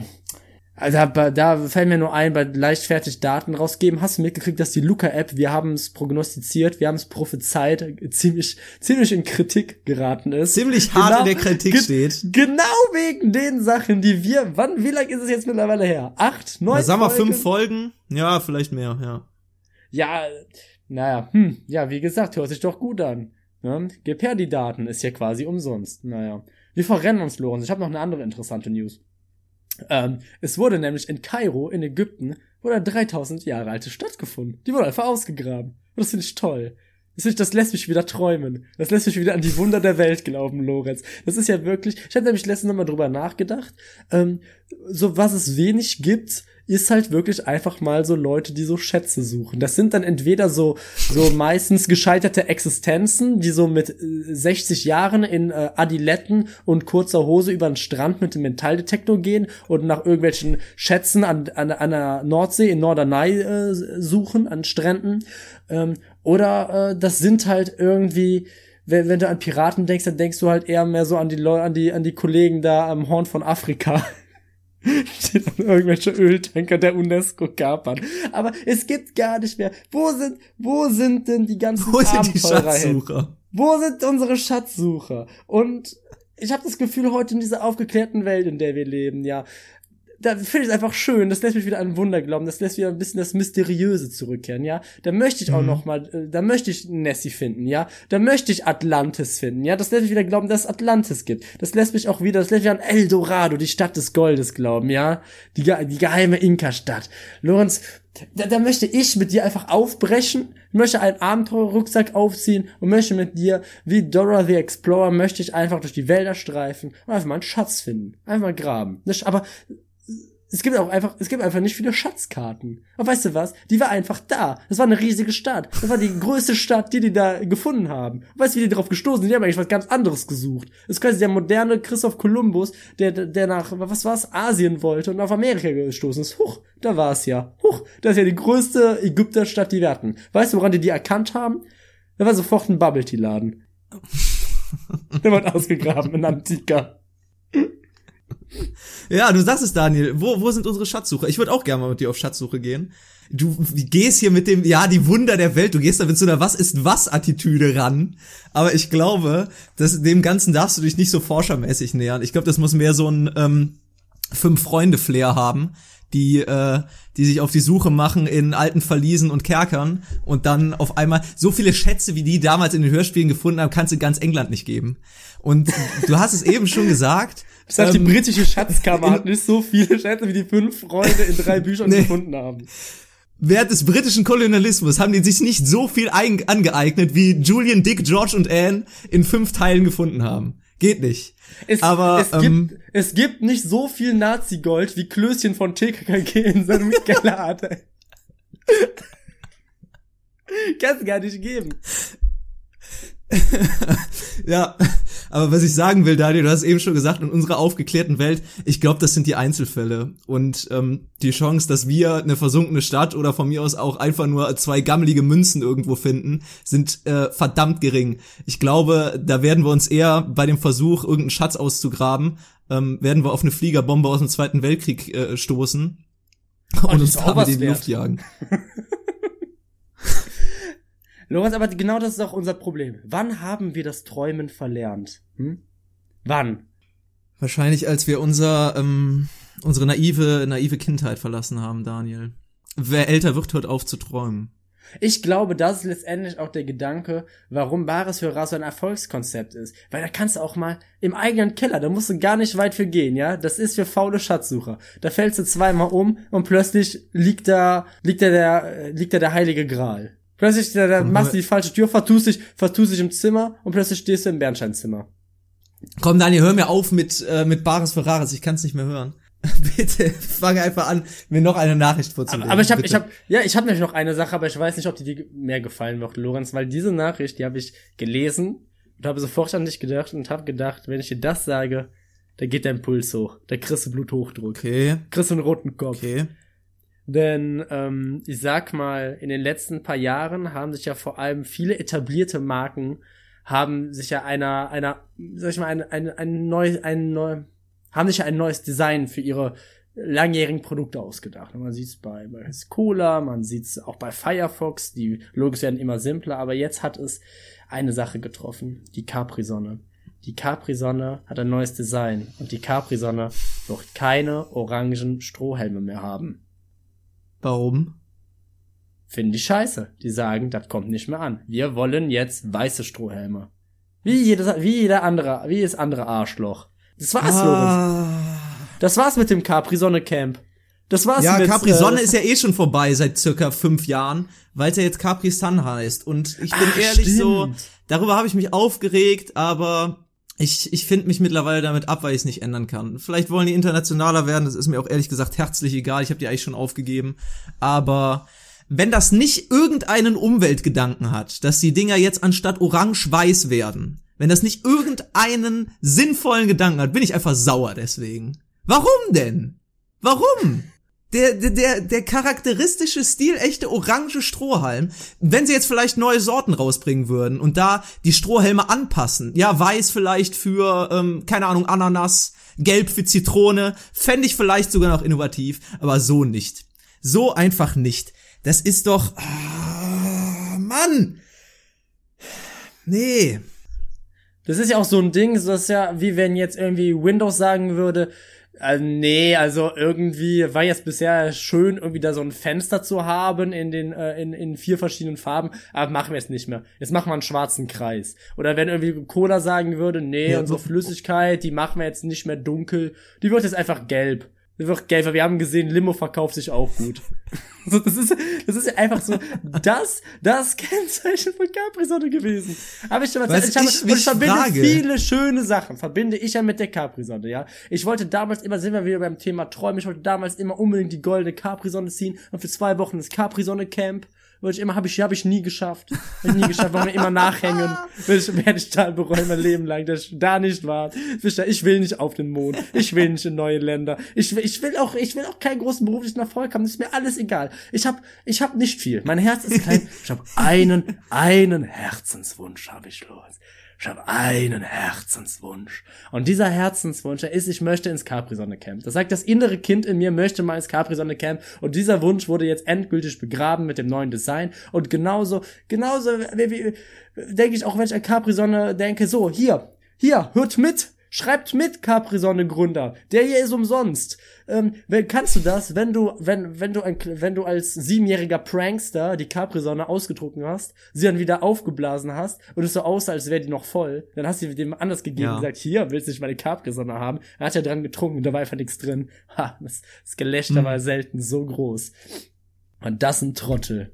also da fällt mir nur ein, bei leichtfertig Daten rausgeben. Hast du mitgekriegt, dass die Luca-App, wir haben es prognostiziert, wir haben es prophezeit, ziemlich, ziemlich in Kritik geraten ist. Ziemlich hart genau, in der Kritik ge steht. Genau wegen den Sachen, die wir, wann, wie lang ist es jetzt mittlerweile her? Acht, neun? Na, sag mal fünf Folgen? Ja, vielleicht mehr, ja. Ja, naja, hm, ja, wie gesagt, hört sich doch gut an. Ne? Gib her die Daten, ist ja quasi umsonst. Naja. Wir verrennen uns, Lorenz. Ich habe noch eine andere interessante News. Ähm, es wurde nämlich in Kairo in Ägypten wurde eine 3000 Jahre alte Stadt gefunden. Die wurde einfach ausgegraben. Und das finde ich toll. Das, ich, das lässt mich wieder träumen. Das lässt mich wieder an die Wunder der Welt glauben, Lorenz. Das ist ja wirklich, ich habe nämlich letztens nochmal drüber nachgedacht, ähm, so was es wenig gibt, ist halt wirklich einfach mal so Leute, die so Schätze suchen. Das sind dann entweder so, so meistens gescheiterte Existenzen, die so mit 60 Jahren in äh, Adiletten und kurzer Hose über den Strand mit dem Metalldetektor gehen und nach irgendwelchen Schätzen an, an, an der Nordsee in Norderney äh, suchen, an Stränden. Ähm, oder äh, das sind halt irgendwie wenn, wenn du an Piraten denkst, dann denkst du halt eher mehr so an die Leute, an die, an die Kollegen da am Horn von Afrika. Steht dann irgendwelche Öltanker der UNESCO kapern. Aber es gibt gar nicht mehr. Wo sind, wo sind denn die ganzen Wo sind die Abenteurer hin? Schatzsucher? Wo sind unsere Schatzsucher? Und ich habe das Gefühl, heute in dieser aufgeklärten Welt, in der wir leben, ja, da finde ich es einfach schön. Das lässt mich wieder an Wunder glauben. Das lässt wieder ein bisschen das Mysteriöse zurückkehren, ja. Da möchte ich auch Mhm. noch mal, äh, da möchte ich Nessie finden, ja. Da möchte ich Atlantis finden, ja. Das lässt mich wieder glauben, dass es Atlantis gibt. Das lässt mich auch wieder, das lässt mich an Eldorado, die Stadt des Goldes glauben, ja. Die, die geheime Inka-Stadt. Lorenz, da, da möchte ich mit dir einfach aufbrechen, möchte einen Abenteuerrucksack aufziehen und möchte mit dir, wie Dora the Explorer, möchte ich einfach durch die Wälder streifen und einfach mal einen Schatz finden. Einfach mal graben. Aber es gibt auch einfach, es gibt einfach nicht viele Schatzkarten. Aber weißt du was? Die war einfach da. Das war eine riesige Stadt. Das war die größte Stadt, die die da gefunden haben. Und weißt du, wie die darauf gestoßen sind? Die haben eigentlich was ganz anderes gesucht. Das ist quasi der moderne Christoph Kolumbus, der, der nach, was war's, Asien wollte und auf Amerika gestoßen ist. Huch, da war es ja. Huch, das ist ja die größte Ägypterstadt, die wir hatten. Weißt du, woran die die erkannt haben? Da war sofort ein Bubble Tea Laden. der wird ausgegraben in Antika. Ja, du sagst es, Daniel. Wo, wo sind unsere Schatzsucher? Ich würde auch gerne mal mit dir auf Schatzsuche gehen. Du gehst hier mit dem, ja, die Wunder der Welt, du gehst da mit so einer Was ist was Attitüde ran. Aber ich glaube, dass dem Ganzen darfst du dich nicht so forschermäßig nähern. Ich glaube, das muss mehr so ein ähm, Fünf-Freunde-Flair haben, die, äh, die sich auf die Suche machen in alten Verliesen und Kerkern und dann auf einmal so viele Schätze, wie die damals in den Hörspielen gefunden haben, kannst du ganz England nicht geben. Und du hast es eben schon gesagt. Das heißt, die ähm, britische Schatzkammer hat nicht so viele Schätze, wie die fünf Freunde in drei Büchern Nee. gefunden haben. Während des britischen Kolonialismus haben die sich nicht so viel angeeignet, wie Julian, Dick, George und Anne in fünf Teilen gefunden haben. Geht nicht. Es, Aber, es, ähm, gibt, es gibt nicht so viel Nazi-Gold, wie Klößchen von TKKG in seinem Keller hatte. Gar nicht geben. Ja, aber was ich sagen will, Daniel, du hast eben schon gesagt, in unserer aufgeklärten Welt, ich glaube, das sind die Einzelfälle. Und ähm, die Chance, dass wir eine versunkene Stadt oder von mir aus auch einfach nur zwei gammelige Münzen irgendwo finden, sind äh, verdammt gering. Ich glaube, da werden wir uns eher bei dem Versuch, irgendeinen Schatz auszugraben, ähm, werden wir auf eine Fliegerbombe aus dem Zweiten Weltkrieg äh, stoßen und das uns damit in die. Luft jagen. Lorenz, aber genau das ist auch unser Problem. Wann haben wir das Träumen verlernt? Hm? Wann? Wahrscheinlich, als wir unser, ähm, unsere naive, naive Kindheit verlassen haben, Daniel. Wer älter wird, hört auf zu träumen. Ich glaube, das ist letztendlich auch der Gedanke, warum Bares Hurra so ein Erfolgskonzept ist. Weil da kannst du auch mal im eigenen Keller, da musst du gar nicht weit für gehen, ja? Das ist für faule Schatzsucher. Da fällst du zweimal um und plötzlich liegt da, liegt da der, äh, liegt da der heilige Gral. Plötzlich, da, da machst du die falsche Tür, vertust dich, vertust dich im Zimmer und plötzlich stehst du im Bernsteinzimmer. Komm, Daniel, hör mir auf mit, äh, mit Bares Ferraris, ich kann's nicht mehr hören. Bitte, fange einfach an, mir noch eine Nachricht vorzulegen. Aber, aber ich habe, ich habe, ja, ich habe nämlich noch eine Sache, aber ich weiß nicht, ob die dir mehr gefallen wird, Lorenz, weil diese Nachricht, die habe ich gelesen und habe sofort an dich gedacht und habe gedacht, wenn ich dir das sage, da geht dein Puls hoch, da kriegst du Bluthochdruck, Okay, kriegst du einen roten Kopf. okay. Denn ähm, ich sag mal, in den letzten paar Jahren haben sich ja vor allem viele etablierte Marken haben sich ja einer einer sag ich mal ein ein, ein neu ein neu haben sich ja ein neues Design für ihre langjährigen Produkte ausgedacht. Und man sieht es bei, bei Cola, man sieht es auch bei Firefox, die Logos werden immer simpler, aber jetzt hat es eine Sache getroffen, die Capri-Sonne. Die Capri-Sonne hat ein neues Design und die Capri-Sonne wird keine orangen Strohhelme mehr haben. Warum? Finden die scheiße. Die sagen, das kommt nicht mehr an. Wir wollen jetzt weiße Strohhelme. Wie jedes, wie jeder andere, wie jedes andere Arschloch. Das war's, Lorenz. Ah, Das war's mit dem Capri-Sonne-Camp. Das war's Ja, mit, Capri äh, Sonne ist ja eh schon vorbei seit circa fünf Jahren, weil es ja jetzt Capri Sun heißt. Und ich bin Ach, ehrlich so, stimmt. darüber habe ich mich aufgeregt, aber ich, ich finde mich mittlerweile damit ab, weil ich es nicht ändern kann. Vielleicht wollen die internationaler werden, das ist mir auch ehrlich gesagt herzlich egal, ich habe die eigentlich schon aufgegeben. Aber wenn das nicht irgendeinen Umweltgedanken hat, dass die Dinger jetzt anstatt orange-weiß werden, wenn das nicht irgendeinen sinnvollen Gedanken hat, bin ich einfach sauer deswegen. Warum denn? Warum? Der, der, der, der charakteristische stilechte orange Strohhalm, wenn sie jetzt vielleicht neue Sorten rausbringen würden und da die Strohhelme anpassen, ja, weiß vielleicht für, ähm, keine Ahnung, Ananas, gelb für Zitrone, fände ich vielleicht sogar noch innovativ, aber so nicht. So einfach nicht. Das ist doch, ah, Mann! Nee. Das ist ja auch so ein Ding, das ist ja, wie wenn jetzt irgendwie Windows sagen würde, äh, nee, also irgendwie war jetzt bisher schön, irgendwie da so ein Fenster zu haben in den äh, in, in vier verschiedenen Farben, aber machen wir es nicht mehr. Jetzt machen wir einen schwarzen Kreis. Oder wenn irgendwie Cola sagen würde, nee, Ja, unsere Flüssigkeit, die machen wir jetzt nicht mehr dunkel, die wird jetzt einfach gelb. Wird gelb, weil wir haben gesehen, Limo verkauft sich auch gut. So, das ist, das ist ja einfach so, das, das Kennzeichen von Capri-Sonne gewesen. Habe ich schon mal Was ich, habe, ich und ich verbinde frage- viele schöne Sachen, verbinde ich ja mit der Capri-Sonne, ja. Ich wollte damals immer, sind wir wieder beim Thema Träume, ich wollte damals immer unbedingt die goldene Capri-Sonne ziehen und für zwei Wochen das Capri-Sonne-Camp. Wollte ich immer, habe ich, habe ich nie geschafft. Hab ich nie geschafft, warum mir immer nachhängen. Werde ich, werde ich da bereuen mein Leben lang, dass ich da nicht war. Ich will nicht auf den Mond. Ich will nicht in neue Länder. Ich will, ich will auch, ich will auch keinen großen beruflichen Erfolg haben. Das ist mir alles egal. Ich habe, ich habe nicht viel. Mein Herz ist klein. Ich habe einen, einen Herzenswunsch habe ich los. Ich habe einen Herzenswunsch. Und dieser Herzenswunsch, ist, ich möchte ins Capri-Sonne-Camp. Das sagt, das innere Kind in mir möchte mal ins Capri-Sonne-Camp. Und dieser Wunsch wurde jetzt endgültig begraben mit dem neuen Design. Und genauso, genauso, wie, wie, denke ich auch, wenn ich an Capri-Sonne denke, so, hier, hier, hört mit. Schreibt mit, Capri-Sonne-Gründer. Der hier ist umsonst. Ähm, wenn, kannst du das, wenn du, wenn, wenn du ein, wenn du als siebenjähriger Prankster die Capri-Sonne ausgetrunken hast, sie dann wieder aufgeblasen hast und es so aussah, als wäre die noch voll, dann hast du sie dem anders gegeben Ja. und gesagt, hier, willst du nicht meine Capri-Sonne haben? Er hat ja dran getrunken und da war einfach nichts drin. Ha, das, das Gelächter war selten so groß. Und das ein Trottel.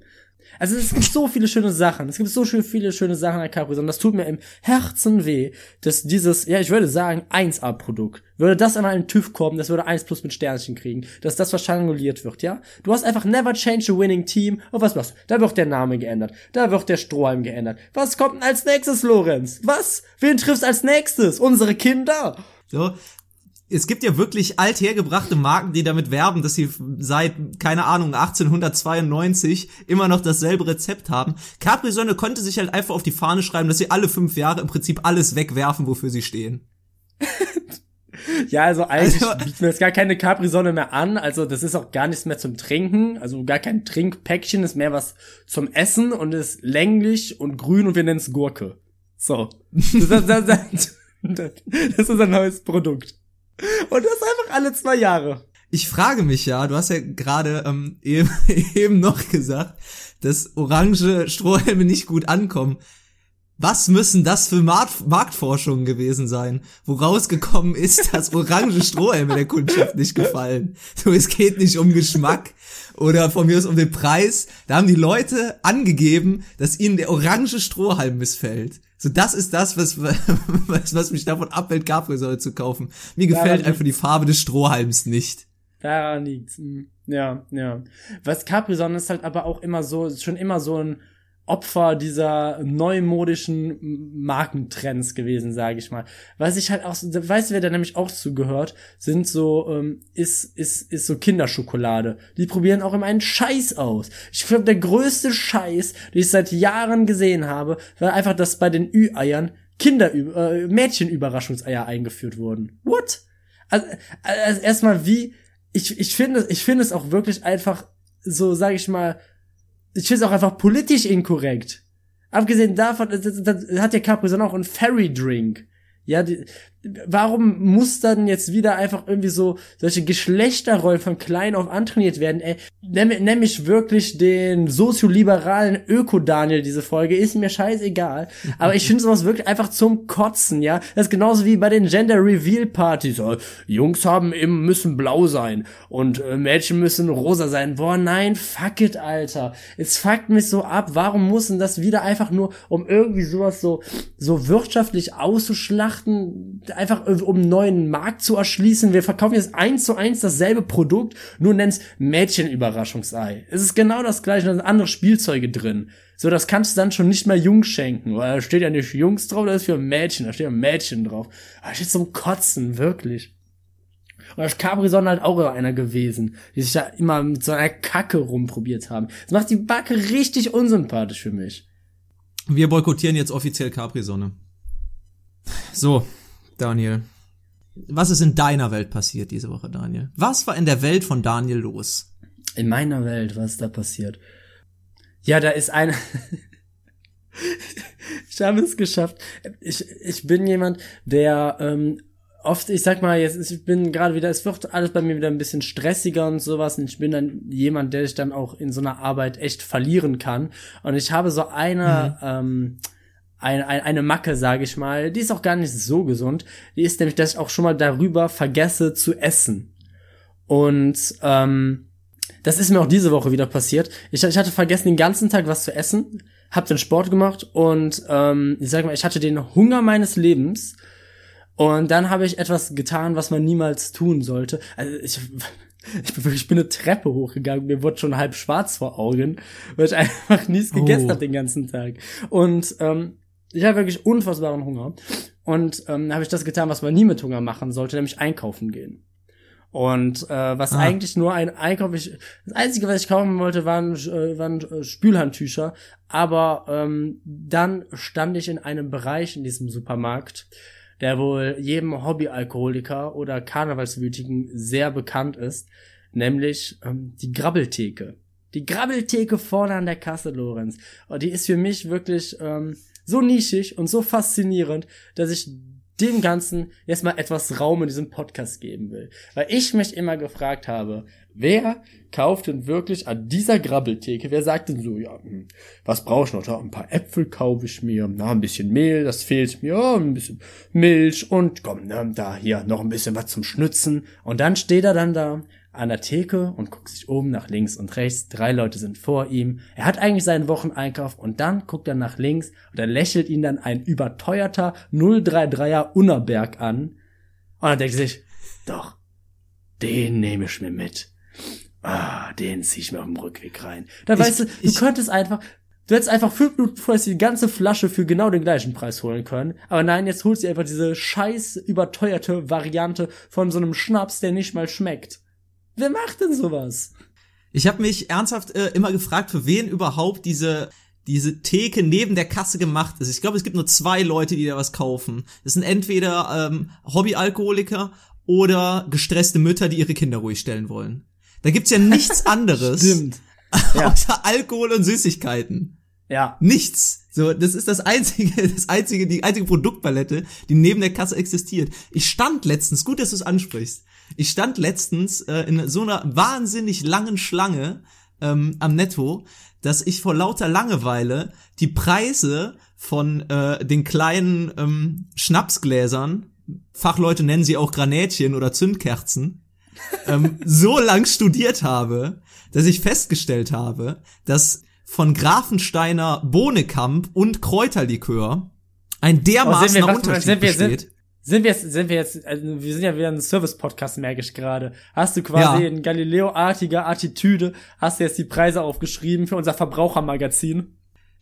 Also es gibt so viele schöne Sachen. Es gibt so schön viele schöne Sachen an Capri und das tut mir im Herzen weh, dass dieses, ja, ich würde sagen, 1A-Produkt, würde das in den TÜV kommen, das würde 1 plus mit Sternchen kriegen, dass das verschanguliert wird, ja? Du hast einfach never change a winning team. Und was machst du? Da wird der Name geändert. Da wird der Strohhalm geändert. Was kommt denn als nächstes, Lorenz? Was? Wen triffst als nächstes? Unsere Kinder? So. Es gibt ja wirklich althergebrachte Marken, die damit werben, dass sie seit, keine Ahnung, 1892 immer noch dasselbe Rezept haben. Capri Sonne konnte sich halt einfach auf die Fahne schreiben, dass sie alle fünf Jahre im Prinzip alles wegwerfen, wofür sie stehen. Ja, also eigentlich Also- bieten wir jetzt gar keine Capri-Sonne mehr an. Also das ist auch gar nichts mehr zum Trinken. Also gar kein Trinkpäckchen, ist mehr was zum Essen und ist länglich und grün und wir nennen es Gurke. So. Das, das, das, das, das ist ein neues Produkt. Und das einfach alle zwei Jahre. Ich frage mich ja, du hast ja gerade ähm, eben, eben noch gesagt, dass orange Strohhelme nicht gut ankommen. Was müssen das für Markt Marktforschungen gewesen sein, wo rausgekommen ist, dass orange Strohhelme der Kundschaft nicht gefallen? So, es geht nicht um Geschmack oder von mir aus um den Preis. Da haben die Leute angegeben, dass ihnen der orange Strohhalm missfällt. So, das ist das, was, was, was mich davon abhält, Capri-Sonne zu kaufen. Mir gefällt aber- einfach die Farbe des Strohhalms nicht. Daran liegt's. hm. Ja, ja. Was Capri-Sonne ist halt aber auch immer so, ist schon immer so ein Opfer dieser neumodischen Markentrends gewesen, sage ich mal. Was ich halt auch, weißt du, wer da nämlich auch zugehört, sind so, ähm, ist, ist, ist so Kinderschokolade. Die probieren auch immer einen Scheiß aus. Ich glaube, der größte Scheiß, den ich seit Jahren gesehen habe, war einfach, dass bei den Ü-Eiern Kinder, äh, Mädchenüberraschungseier eingeführt wurden. What? Also, also erstmal wie, ich, ich finde, ich finde es auch wirklich einfach so, sag ich mal, ich finde es auch einfach politisch inkorrekt. Abgesehen davon, das, das, das hat ja Capri Sonne auch einen Fairy Drink. Ja, die, warum muss dann jetzt wieder einfach irgendwie so solche Geschlechterrollen von klein auf antrainiert werden? Ey, nämlich wirklich den sozioliberalen Öko-Daniel, diese Folge, ist mir scheißegal. Aber ich finde sowas wirklich einfach zum Kotzen, ja. Das ist genauso wie bei den Gender Reveal Partys. So, Jungs haben eben, müssen blau sein und äh, Mädchen müssen rosa sein. Boah, nein, fuck it, Alter. Es fuckt mich so ab. Warum muss denn das wieder einfach nur, um irgendwie sowas so, so wirtschaftlich auszuschlachten, einfach um einen neuen Markt zu erschließen. Wir verkaufen jetzt eins zu eins dasselbe Produkt, nur nenn's Mädchenüberraschungsei. Es ist genau das gleiche, da sind andere Spielzeuge drin. So, das kannst du dann schon nicht mehr Jungs schenken, weil da steht ja nicht Jungs drauf, das ist für Mädchen, da steht ja Mädchen drauf. Das steht zum Kotzen, wirklich. Und das Capri-Sonne halt auch einer gewesen, die sich da immer mit so einer Kacke rumprobiert haben. Das macht die Backe richtig unsympathisch für mich. Wir boykottieren jetzt offiziell Capri-Sonne. So, Daniel. Was ist in deiner Welt passiert diese Woche, Daniel? Was war in der Welt von Daniel los? In meiner Welt, was ist da passiert? Ja, da ist eine. ich habe es geschafft. Ich, ich bin jemand, der ähm, oft, ich sag mal, jetzt, ich bin gerade wieder, es wird alles bei mir wieder ein bisschen stressiger und sowas. Und ich bin dann jemand, der sich dann auch in so einer Arbeit echt verlieren kann. Und ich habe so eine, mhm. ähm, eine, eine, eine Macke, sage ich mal, die ist auch gar nicht so gesund. Die ist nämlich, dass ich auch schon mal darüber vergesse zu essen. Und ähm, das ist mir auch diese Woche wieder passiert. Ich, ich hatte vergessen, den ganzen Tag was zu essen, hab den Sport gemacht und ähm, ich sag mal, ich hatte den Hunger meines Lebens. Und dann habe ich etwas getan, was man niemals tun sollte. Also ich, ich bin wirklich, ich bin eine Treppe hochgegangen, mir wurde schon halb schwarz vor Augen, weil ich einfach nichts gegessen oh. habe den ganzen Tag. Und ähm, ich habe wirklich unfassbaren Hunger. Und ähm, habe ich das getan, was man nie mit Hunger machen sollte, nämlich einkaufen gehen. Und äh, was ah. eigentlich nur ein Einkauf, ich, das Einzige, was ich kaufen wollte, waren, äh, waren äh, Spülhandtücher. Aber ähm, dann stand ich in einem Bereich in diesem Supermarkt, der wohl jedem Hobbyalkoholiker oder Karnevalswütigen sehr bekannt ist, nämlich ähm, die Grabbeltheke. Die Grabbeltheke vorne an der Kasse, Lorenz. Und die ist für mich wirklich ähm, so nischig und so faszinierend, dass ich dem Ganzen jetzt mal etwas Raum in diesem Podcast geben will. Weil ich mich immer gefragt habe, wer kauft denn wirklich an dieser Grabbeltheke, wer sagt denn so, ja, hm, was brauche ich noch da? Ein paar Äpfel kaufe ich mir, na, ein bisschen Mehl, das fehlt mir, oh, ein bisschen Milch und komm, na, da hier noch ein bisschen was zum Schnitzen. Und dann steht er dann da an der Theke und guckt sich oben nach links und rechts. Drei Leute sind vor ihm. Er hat eigentlich seinen Wocheneinkauf und dann guckt er nach links und er lächelt ihn dann ein überteuerter 033er Unnerberg an. Und er denkt sich, doch, den nehme ich mir mit. Ah, den zieh ich mir auf dem Rückweg rein. Dann weißt du, du ich, könntest einfach, Du hättest einfach fünf Minuten vorher die ganze Flasche für genau den gleichen Preis holen können. Aber nein, jetzt holst du einfach diese scheiß überteuerte Variante von so einem Schnaps, der nicht mal schmeckt. Wer macht denn sowas? Ich habe mich ernsthaft äh, immer gefragt, für wen überhaupt diese diese Theke neben der Kasse gemacht ist. Ich glaube, es gibt nur zwei Leute, die da was kaufen. Das sind entweder ähm, Hobbyalkoholiker oder gestresste Mütter, die ihre Kinder ruhig stellen wollen. Da gibt's ja nichts anderes Stimmt. Ja. außer Alkohol und Süßigkeiten. Ja. Nichts. So, das ist das einzige, das einzige, die einzige Produktpalette, die neben der Kasse existiert. Ich stand letztens, gut, dass du es ansprichst. Ich stand letztens äh, in so einer wahnsinnig langen Schlange ähm, am Netto, dass ich vor lauter Langeweile die Preise von äh, den kleinen ähm, Schnapsgläsern, Fachleute nennen sie auch Granätchen oder Zündkerzen, ähm, so lang studiert habe, dass ich festgestellt habe, dass von Grafensteiner Bohnekamp und Kräuterlikör ein dermaßener oh, Unterschied besteht. Sind wir jetzt, sind wir jetzt, also wir sind ja wieder ein Service-Podcast, merke ich gerade. Hast du quasi ja. in Galileo-artiger Attitüde, hast du jetzt die Preise aufgeschrieben für unser Verbrauchermagazin?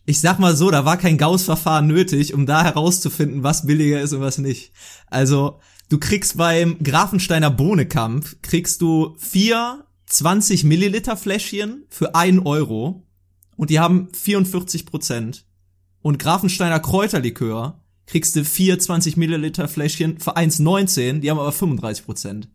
Ich sag mal so, da war kein Gauss-Verfahren nötig, um da herauszufinden, was billiger ist und was nicht. Also, du kriegst beim Grafensteiner Bohnekampf, kriegst du vier 20 Milliliter Fläschchen für ein Euro und die haben 44 Prozent. Und Grafensteiner Kräuterlikör kriegst du vier 20 Milliliter Fläschchen für 1,19, die haben aber 35 Prozent.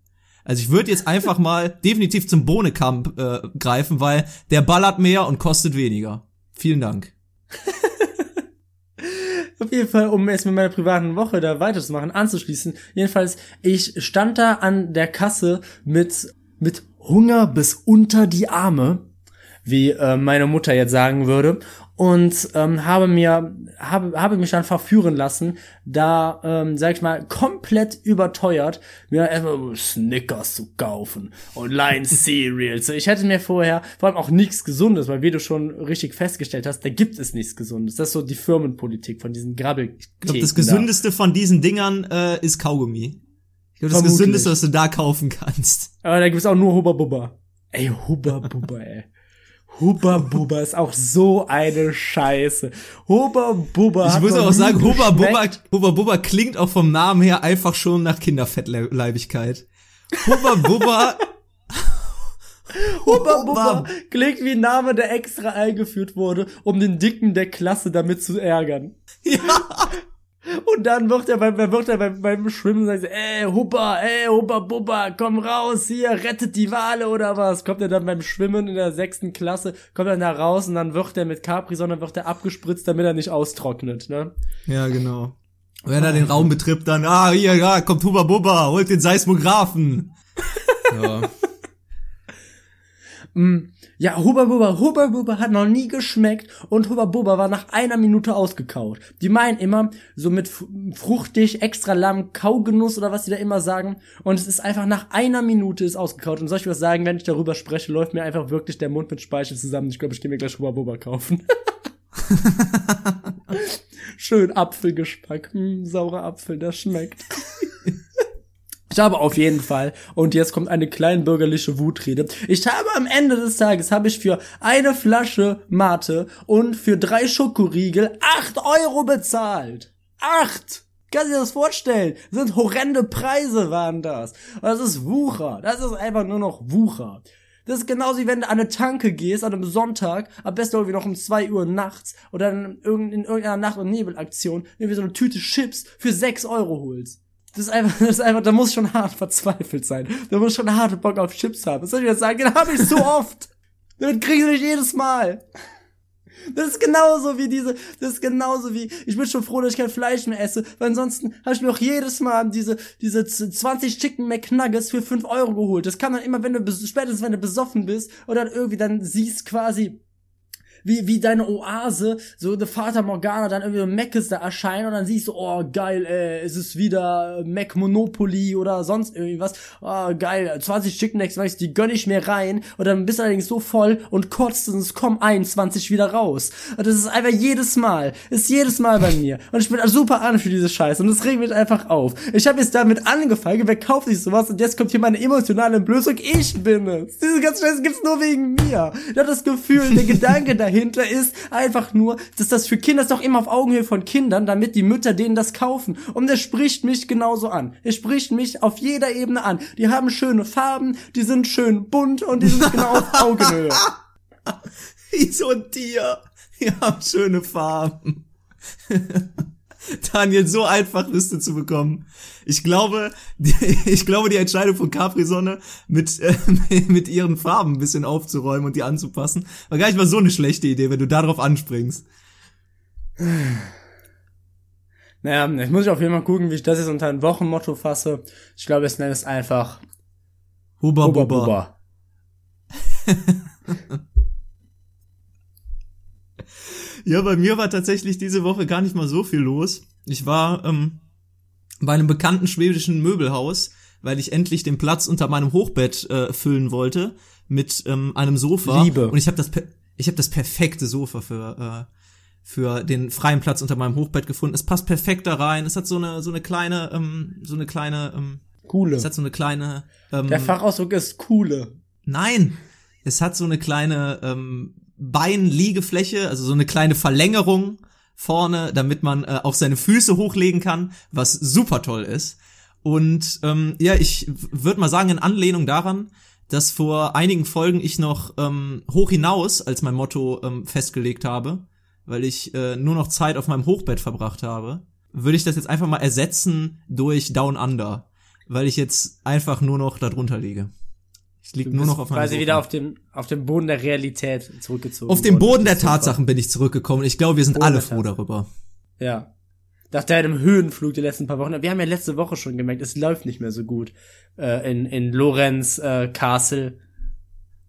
Also ich würde jetzt einfach mal definitiv zum Bohnekamp äh, greifen, weil der ballert mehr und kostet weniger. Vielen Dank. Auf jeden Fall, um jetzt mit meiner privaten Woche da weiterzumachen, anzuschließen. Jedenfalls, ich stand da an der Kasse mit, mit Hunger bis unter die Arme, wie äh, meine Mutter jetzt sagen würde, und ähm, habe mir, habe, habe mich dann verführen lassen, da, ähm, sag ich mal, komplett überteuert, mir erstmal Snickers zu kaufen und Line Cereals. Ich hätte mir vorher vor allem auch nichts Gesundes, weil wie du schon richtig festgestellt hast, da gibt es nichts Gesundes. Das ist so die Firmenpolitik von diesen Grabbel. Ich glaube, das Gesündeste von diesen Dingern äh, ist Kaugummi. Ich glaube, das Vermutlich. Gesündeste, was du da kaufen kannst. Aber da gibt's auch nur Hubba Bubba. Ey, Hubba Bubba, ey. Hubba Bubba ist auch so eine Scheiße. Hubba Bubba. Ich muss auch sagen, Hubba Bubba. Hubba Bubba klingt auch vom Namen her einfach schon nach Kinderfettleibigkeit. Hubba Bubba, Hubba Bubba klingt wie ein Name, der extra eingeführt wurde, um den Dicken der Klasse damit zu ärgern. ja, Und dann wird er beim, wird er beim, beim Schwimmen sagen, ey, Hubba, ey, Hubba Bubba, komm raus hier, rettet die Wale oder was? Kommt er dann beim Schwimmen in der sechsten Klasse, kommt er da raus und dann wird er mit Capri-Sonne, wird er abgespritzt, damit er nicht austrocknet, ne? ja, genau. Wenn er den Raum betritt, dann, ah, hier, ja, kommt Hubba Bubba, holt den Seismographen. ja. Mm, Ja, Hubba Bubba, Hubba Bubba hat noch nie geschmeckt und Hubba Bubba war nach einer Minute ausgekaut. Die meinen immer so mit fruchtig, extra lamm, Kaugenuss oder was die da immer sagen. Und es ist einfach nach einer Minute ist ausgekaut. Und soll ich was sagen, wenn ich darüber spreche, läuft mir einfach wirklich der Mund mit Speichel zusammen. Ich glaube, ich gehe mir gleich Hubba Bubba kaufen. Schön Apfelgeschmack. Hm, saurer Apfel, das schmeckt. Ich habe auf jeden Fall, und jetzt kommt eine kleinbürgerliche Wutrede, ich habe am Ende des Tages, habe ich für eine Flasche Mate und für drei Schokoriegel acht Euro bezahlt. Acht! Kannst du dir das vorstellen? Das sind horrende Preise waren das. Das ist Wucher. Das ist einfach nur noch Wucher. Das ist genauso wie wenn du an eine Tanke gehst, an einem Sonntag, am besten irgendwie noch um zwei Uhr nachts oder in irgendeiner Nacht- und Nebelaktion, irgendwie so eine Tüte Chips für sechs Euro holst. Das ist einfach, das ist einfach, da muss schon hart verzweifelt sein. Da muss schon harte Bock auf Chips haben. Das soll ich jetzt sagen? Den habe ich so oft. Damit kriegen sie mich jedes Mal. Das ist genauso wie diese, das ist genauso wie, ich bin schon froh, dass ich kein Fleisch mehr esse, weil ansonsten habe ich mir auch jedes Mal diese, diese z- 20 Chicken McNuggets für 5 Euro geholt. Das kann man immer, wenn du, spätestens wenn du besoffen bist oder dann irgendwie dann siehst quasi, wie, wie deine Oase, so der Vater Morgana dann irgendwie Meckes da erscheinen und dann siehst du, oh geil, ey, es ist wieder Mac Monopoly oder sonst irgendwas. Oh geil, 20 Chicken weißt du, die gönn ich mir rein und dann bist du allerdings so voll und kotzt und es kommen 21 wieder raus. Und das ist einfach jedes Mal, ist jedes Mal bei mir. Und ich bin super an für diese Scheiße und das regt mich einfach auf. Ich habe jetzt damit angefangen, wer kauft sich sowas und jetzt kommt hier meine emotionale Entblößung, ich bin es. Diese ganze Scheiße gibt's nur wegen mir. Ich hab das Gefühl, der Gedanke dahinter ist einfach nur, dass das für Kinder ist doch immer auf Augenhöhe von Kindern, damit die Mütter denen das kaufen. Und der spricht mich genauso an. Er spricht mich auf jeder Ebene an. Die haben schöne Farben, die sind schön bunt und die sind genau auf Augenhöhe. Wie so ein Tier. Die haben schöne Farben. Daniel, so einfach Liste zu bekommen. Ich glaube, die, ich glaube, die Entscheidung von Capri-Sonne mit, äh, mit ihren Farben ein bisschen aufzuräumen und die anzupassen, war gar nicht mal so eine schlechte Idee, wenn du darauf anspringst. Naja, jetzt muss ich auf jeden Fall gucken, wie ich das jetzt unter ein Wochenmotto fasse. Ich glaube, es nennt es einfach Hubba Bubba Bubba. Bubba. Ja, bei mir war tatsächlich diese Woche gar nicht mal so viel los. Ich war ähm, bei einem bekannten schwedischen Möbelhaus, weil ich endlich den Platz unter meinem Hochbett äh, füllen wollte mit ähm, einem Sofa. Liebe. Und ich habe das, per- ich habe das perfekte Sofa für äh, für den freien Platz unter meinem Hochbett gefunden. Es passt perfekt da rein. Es hat so eine so eine kleine ähm, so eine kleine ähm, Coole. es hat so eine kleine ähm, Der Fachausdruck ist coole. Nein, es hat so eine kleine ähm, Beinliegefläche, also so eine kleine Verlängerung vorne, damit man äh, auch seine Füße hochlegen kann, was super toll ist. Und ähm, ja, ich würde mal sagen, in Anlehnung daran, dass vor einigen Folgen ich noch ähm, hoch hinaus als mein Motto ähm, festgelegt habe, weil ich äh, nur noch Zeit auf meinem Hochbett verbracht habe, würde ich das jetzt einfach mal ersetzen durch Down Under, weil ich jetzt einfach nur noch darunter liege. Ich liege nur noch auf meinem quasi Sofa. wieder auf dem, auf dem Boden der Realität zurückgezogen. Auf worden. Boden der. Tatsachen bin ich zurückgekommen. Ich glaube, wir sind Boden alle froh darüber. Ja. nach deinem Höhenflug die letzten paar Wochen. Wir haben ja letzte Woche schon gemerkt, es läuft nicht mehr so gut äh, in, in Lorenz äh, Castle.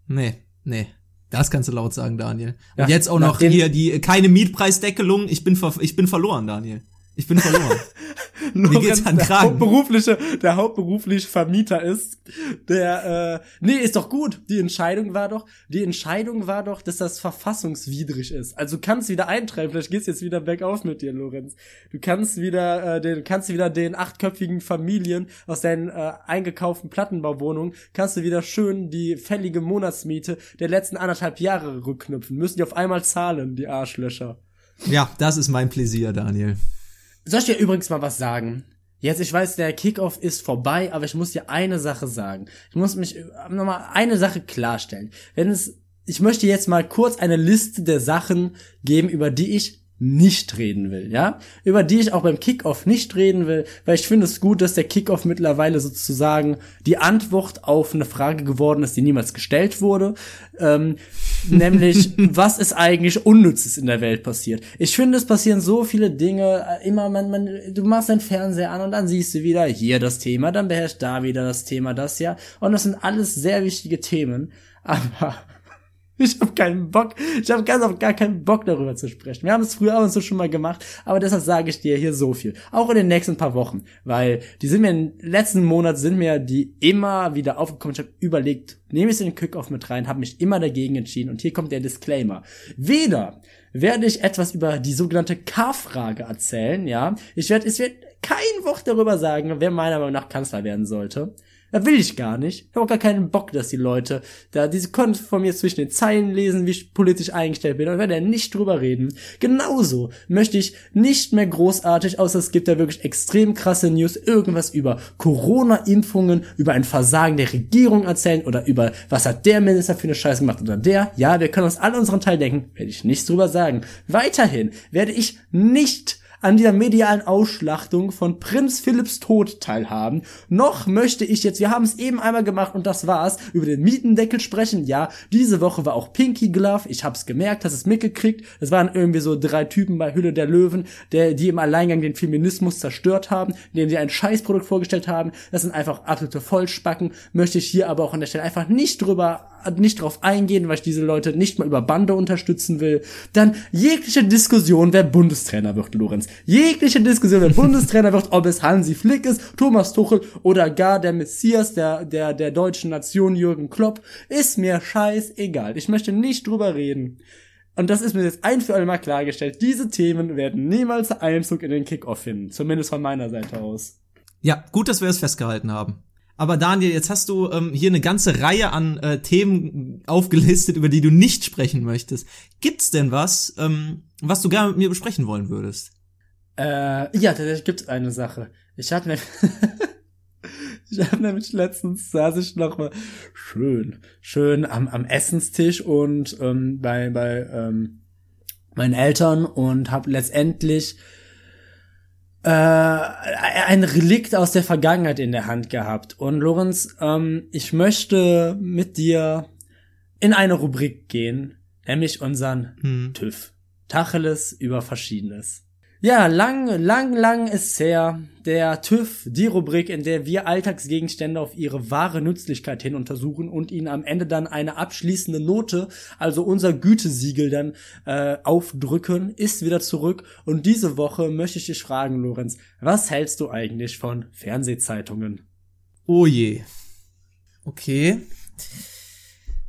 Nee, nee. Das kannst du laut sagen, Daniel. Und Ja, jetzt auch noch hier die keine Mietpreisdeckelung. Ich bin ver ich bin verloren, Daniel. Ich bin verloren. Mir geht's an der Kragen. hauptberufliche, der hauptberufliche Vermieter ist, der, äh, nee, ist doch gut. Die Entscheidung war doch, die Entscheidung war doch, dass das verfassungswidrig ist. Also du kannst wieder eintreiben, vielleicht geht's jetzt wieder bergauf mit dir, Lorenz. Du kannst wieder, äh, den, kannst du wieder den achtköpfigen Familien aus deinen äh, eingekauften Plattenbauwohnungen, kannst du wieder schön die fällige Monatsmiete der letzten anderthalb Jahre rückknüpfen. Müssen die auf einmal zahlen, die Arschlöcher. ja, das ist mein Pläsier, Daniel. Soll ich dir übrigens mal was sagen? Jetzt, ich weiß, der Kickoff ist vorbei, aber ich muss dir eine Sache sagen. Ich muss mich äh, nochmal eine Sache klarstellen. Wenn es, ich möchte jetzt mal kurz eine Liste der Sachen geben, über die ich nicht reden will, ja? Über die ich auch beim Kickoff nicht reden will, weil ich finde es gut, dass der Kickoff mittlerweile sozusagen die Antwort auf eine Frage geworden ist, die niemals gestellt wurde. Ähm, nämlich, was ist eigentlich Unnützes in der Welt passiert? Ich finde, es passieren so viele Dinge, äh, immer, man, man, du machst deinen Fernseher an und dann siehst du wieder hier das Thema, dann beherrscht da wieder das Thema, das ja. Und das sind alles sehr wichtige Themen, aber ich habe keinen Bock, ich habe ganz auf gar keinen Bock darüber zu sprechen. Wir haben es früher ab und zu schon mal gemacht, aber deshalb sage ich dir hier so viel. Auch in den nächsten paar Wochen, weil die sind mir im letzten Monat sind mir die immer wieder aufgekommen. Ich habe überlegt, nehme ich es in den Kickoff mit rein, habe mich immer dagegen entschieden und hier kommt der Disclaimer. Weder werde ich etwas über die sogenannte K-Frage erzählen, ja. Ich werde, es wird kein Wort darüber sagen, wer meiner Meinung nach Kanzler werden sollte. Das will ich gar nicht. Ich habe auch gar keinen Bock, dass die Leute da, diese können von mir zwischen den Zeilen lesen, wie ich politisch eingestellt bin und werde nicht drüber reden. Genauso möchte ich nicht mehr großartig, außer es gibt da wirklich extrem krasse News, irgendwas über Corona-Impfungen, über ein Versagen der Regierung erzählen oder über was hat der Minister für eine Scheiße gemacht oder der. Ja, wir können uns alle unseren Teil denken, werde ich nichts drüber sagen. Weiterhin werde ich nicht an dieser medialen Ausschlachtung von Prinz Philipps Tod teilhaben. Noch möchte ich jetzt, wir haben es eben einmal gemacht und das war's, über den Mietendeckel sprechen. Ja, diese Woche war auch Pinky Glove. Ich hab's gemerkt, hast es mitgekriegt. Es waren irgendwie so drei Typen bei Hülle der Löwen, der, die im Alleingang den Feminismus zerstört haben, indem sie ein Scheißprodukt vorgestellt haben. Das sind einfach absolute Vollspacken. Möchte ich hier aber auch an der Stelle einfach nicht drüber nicht drauf eingehen, weil ich diese Leute nicht mal über Bande unterstützen will. Dann jegliche Diskussion, wer Bundestrainer wird, Lorenz. Jegliche Diskussion, wer Bundestrainer wird, ob es Hansi Flick ist, Thomas Tuchel oder gar der Messias der, der, der deutschen Nation Jürgen Klopp, ist mir scheißegal. Ich möchte nicht drüber reden. Und das ist mir jetzt ein für alle Mal klargestellt. Diese Themen werden niemals Einzug in den Kickoff finden. Zumindest von meiner Seite aus. Ja, gut, dass wir es festgehalten haben. Aber Daniel, jetzt hast du ähm, hier eine ganze Reihe an äh, Themen aufgelistet, über die du nicht sprechen möchtest. Gibt's denn was, ähm, was du gerne mit mir besprechen wollen würdest? Äh, ja, tatsächlich gibt's eine Sache. Ich habe nämlich, ich habe nämlich letztens saß ich noch mal schön, schön am, am Essenstisch und ähm, bei bei ähm, meinen Eltern und habe letztendlich äh, ein Relikt aus der Vergangenheit in der Hand gehabt. Und Lorenz, ähm, ich möchte mit dir in eine Rubrik gehen, nämlich unseren Hm. TÜV. Tacheles über Verschiedenes. Ja, lang, lang, lang ist's her. Der TÜV, die Rubrik, in der wir Alltagsgegenstände auf ihre wahre Nützlichkeit hin untersuchen und ihnen am Ende dann eine abschließende Note, also unser Gütesiegel dann äh, aufdrücken, ist wieder zurück. Und diese Woche möchte ich dich fragen, Lorenz, was hältst du eigentlich von Fernsehzeitungen? Oh je. Okay.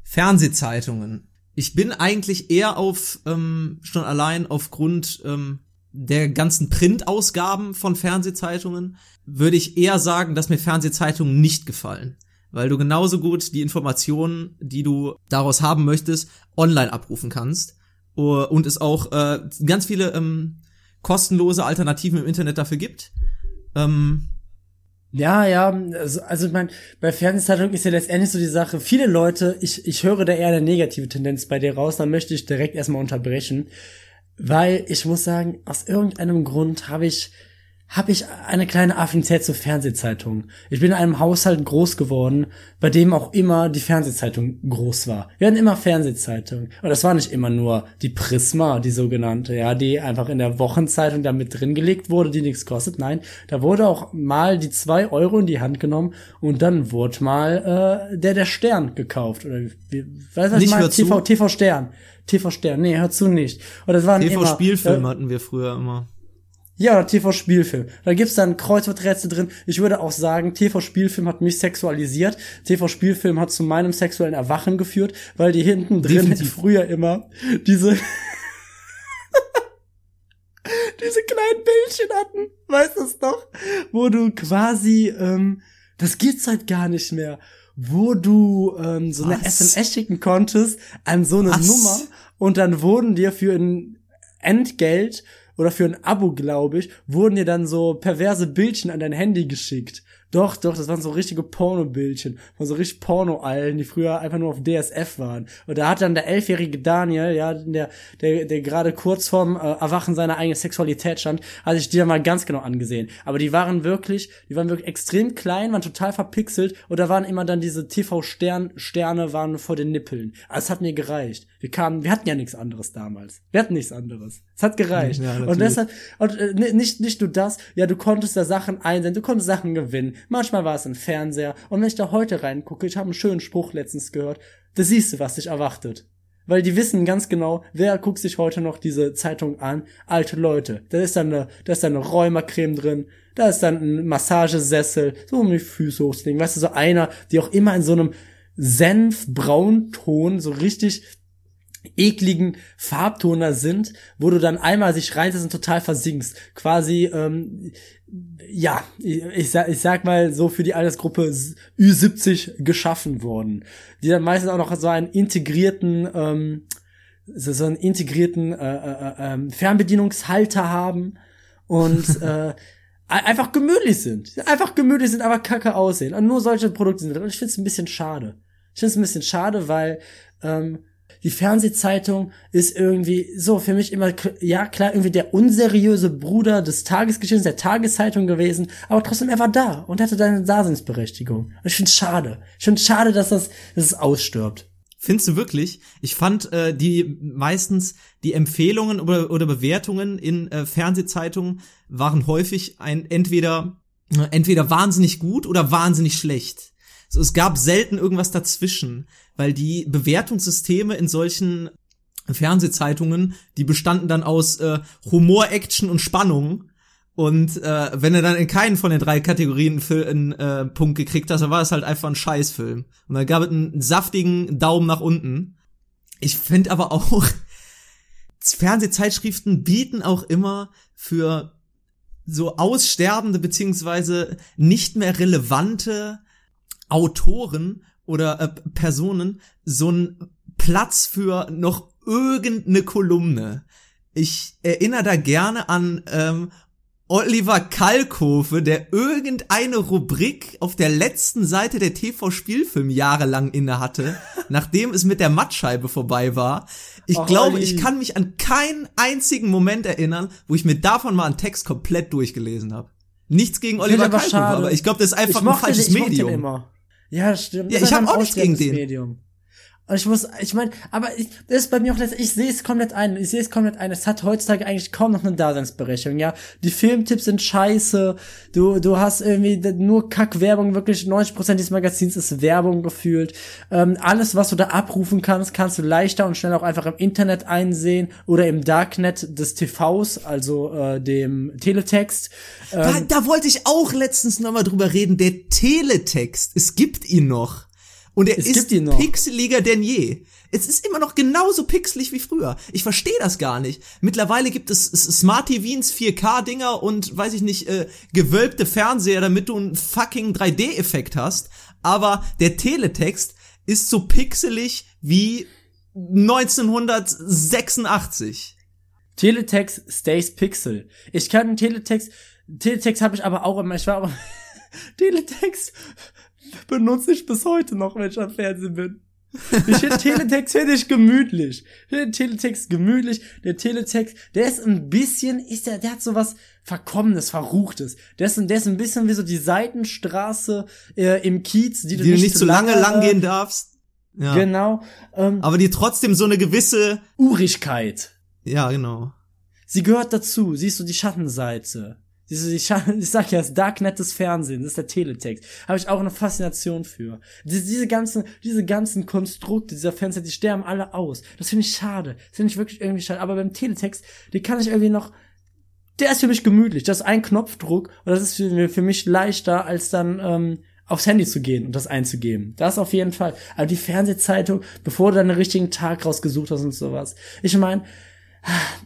Fernsehzeitungen. Ich bin eigentlich eher auf, ähm, schon allein aufgrund ähm, der ganzen Printausgaben von Fernsehzeitungen, würde ich eher sagen, dass mir Fernsehzeitungen nicht gefallen. Weil du genauso gut die Informationen, die du daraus haben möchtest, online abrufen kannst. Uh, Und es auch äh, ganz viele ähm, kostenlose Alternativen im Internet dafür gibt. Ähm, Ja, ja, also, also ich meine, bei Fernsehzeitungen ist ja letztendlich so die Sache, viele Leute, ich, ich höre da eher eine negative Tendenz bei dir raus, dann möchte ich direkt erstmal unterbrechen, weil ich muss sagen, aus irgendeinem Grund habe ich, habe ich eine kleine Affinität zur Fernsehzeitung. Ich bin in einem Haushalt groß geworden, bei dem auch immer die Fernsehzeitung groß war. Wir hatten immer Fernsehzeitungen. Und das war nicht immer nur die Prisma, die sogenannte, ja, die einfach in der Wochenzeitung da mit drin gelegt wurde, die nichts kostet. Nein, da wurde auch mal die zwei Euro in die Hand genommen und dann wurde mal äh, der der Stern gekauft. Oder wie, weißt du, was ich Nicht meine? hör zu. TV, TV Stern. TV Stern. Nee, hör zu nicht. Und das waren immer, TV-Spielfilm äh, hatten wir früher immer. Ja, oder TV-Spielfilm. Da gibt's dann Kreuzworträtsel drin. Ich würde auch sagen, TV-Spielfilm hat mich sexualisiert. TV-Spielfilm hat zu meinem sexuellen Erwachen geführt, weil die hinten drin Definitiv. früher immer diese diese kleinen Bildchen hatten. Weißt du es doch? Wo du quasi, ähm, das gibt's halt gar nicht mehr. Wo du ähm, so eine Was? SMS schicken konntest an so eine Was? Nummer und dann wurden dir für ein Entgelt oder für ein Abo, glaube ich, wurden dir dann so perverse Bildchen an dein Handy geschickt. Doch, doch, das waren so richtige Porno-Bildchen von so richtig Porno-Allen, die früher einfach nur auf DSF waren. Und da hat dann der elfjährige Daniel, ja, der, der, der gerade kurz vorm äh, Erwachen seiner eigenen Sexualität stand, hat sich die dann mal ganz genau angesehen. Aber die waren wirklich, die waren wirklich extrem klein, waren total verpixelt und da waren immer dann diese TV-Stern-Sterne waren vor den Nippeln. Aber es hat mir gereicht. Wir kamen, wir hatten ja nichts anderes damals. Wir hatten nichts anderes. Es hat gereicht. Ja, und deshalb, und äh, ni- nicht, nicht nur das, ja, du konntest da Sachen einsehen, du konntest Sachen gewinnen. Manchmal war es ein Fernseher. Und wenn ich da heute reingucke, ich habe einen schönen Spruch letztens gehört, da siehst du, was dich erwartet. Weil die wissen ganz genau, wer guckt sich heute noch diese Zeitung an? Alte Leute. Da ist dann eine, da ist dann eine Rheumacreme drin, da ist dann ein Massagesessel, so um die Füße hochzulegen. Weißt du, so einer, die auch immer in so einem Senf-Braunton so richtig ekligen Farbtoner sind, wo du dann einmal sich reinsetzt und total versinkst. Quasi, ähm, ja, ich, sag, ich sag mal so für die Altersgruppe S- Ü70 geschaffen worden. Die dann meistens auch noch so einen integrierten, ähm, so, so einen integrierten äh, äh, ähm, Fernbedienungshalter haben und äh, ein- einfach gemütlich sind. Einfach gemütlich sind, aber kacke aussehen. Und nur solche Produkte sind. Und ich finde es ein bisschen schade. Ich finde es ein bisschen schade, weil ähm, die Fernsehzeitung ist irgendwie so für mich immer, ja klar, irgendwie der unseriöse Bruder des Tagesgeschehens, der Tageszeitung gewesen, aber trotzdem er war da und hatte seine Daseinsberechtigung. Und ich finde es schade. Ich finde schade, dass das, dass es ausstirbt. Findest du wirklich? Ich fand äh, die meistens die Empfehlungen oder, oder Bewertungen in äh, Fernsehzeitungen waren häufig ein entweder äh, entweder wahnsinnig gut oder wahnsinnig schlecht. So, es gab selten irgendwas dazwischen, weil die Bewertungssysteme in solchen Fernsehzeitungen, die bestanden dann aus äh, Humor, Action und Spannung. Und äh, wenn er dann in keinen von den drei Kategorien für einen äh, Punkt gekriegt hast, dann war es halt einfach ein Scheißfilm. Und dann gab es einen saftigen Daumen nach unten. Ich finde aber auch, Fernsehzeitschriften bieten auch immer für so aussterbende beziehungsweise nicht mehr relevante Autoren oder äh, Personen so einen Platz für noch irgendeine Kolumne. Ich erinnere da gerne an ähm, Oliver Kalkofe, der irgendeine Rubrik auf der letzten Seite der TV-Spielfilm jahrelang innehatte, nachdem es mit der Mattscheibe vorbei war. Ich Och, glaube, Olli. ich kann mich an keinen einzigen Moment erinnern, wo ich mir davon mal einen Text komplett durchgelesen habe. Nichts gegen Oliver Kalkofe, aber ich glaube, das ist einfach ein falsches den, Medium. Ja, stimmt. Ja, ich ist hab ein auch nichts gegen den. Medium. Und ich muss, ich meine, aber ich, das ist bei mir auch letztendlich, ich sehe es komplett ein, ich sehe es komplett ein, es hat heutzutage eigentlich kaum noch eine Daseinsberechtigung, ja. Die Filmtipps sind scheiße, du, du hast irgendwie nur Kackwerbung, wirklich 90% dieses Magazins ist Werbung gefühlt. Ähm, alles, was du da abrufen kannst, kannst du leichter und schneller auch einfach im Internet einsehen oder im Darknet des TVs, also äh, dem Teletext. Da, da wollte ich auch letztens noch mal drüber reden. Der Teletext, es gibt ihn noch. Und er Es ist pixeliger denn je. Es ist immer noch genauso pixelig wie früher. Ich verstehe das gar nicht. Mittlerweile gibt es Smart TVs, 4K-Dinger und, weiß ich nicht, äh, gewölbte Fernseher, damit du einen fucking 3D-Effekt hast. Aber der Teletext ist so pixelig wie 1986. Teletext stays Pixel. Ich kann Teletext, Teletext habe ich aber auch immer, ich war aber, Teletext benutze ich bis heute noch, wenn ich am Fernsehen bin. Ich finde Teletext finde ich gemütlich. Ich finde Teletext gemütlich. Der Teletext, der ist ein bisschen, ist der, der hat so was Verkommenes, Verruchtes. Der ist, der ist ein bisschen wie so die Seitenstraße äh, im Kiez, die du Die nicht, du nicht zu lange lang gehen darfst. Ja. Genau. Ähm, Aber die trotzdem so eine gewisse, Urigkeit. ja, genau. Sie gehört dazu. Siehst du die Schattenseite. Schatten, ich sag ja, das Darknet des Fernsehens, das ist der Teletext. Habe ich auch eine Faszination für. Diese, diese ganzen, diese ganzen Konstrukte dieser Fenster, die sterben alle aus. Das finde ich schade. Das finde ich wirklich irgendwie schade. Aber beim Teletext, die kann ich irgendwie noch, der ist für mich gemütlich. Das ist ein Knopfdruck und das ist für, für mich leichter, als dann ähm, aufs Handy zu gehen und das einzugeben. Das auf jeden Fall. Aber die Fernsehzeitung, bevor du deinen richtigen Tag rausgesucht hast und sowas. Ich meine,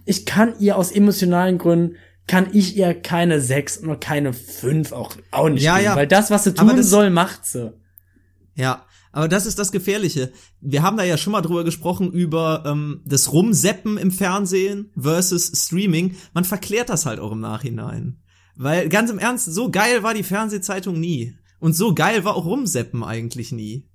ich kann ihr aus emotionalen Gründen kann ich ihr keine sechs und keine fünf auch, auch nicht Ja, geben, ja. weil das, was sie tun das- soll, macht sie. Ja, aber das ist das Gefährliche. Wir haben da ja schon mal drüber gesprochen, über ähm, das Rumseppen im Fernsehen versus Streaming. Man verklärt das halt auch im Nachhinein. Weil, ganz im Ernst, so geil war die Fernsehzeitung nie. Und so geil war auch Rumseppen eigentlich nie.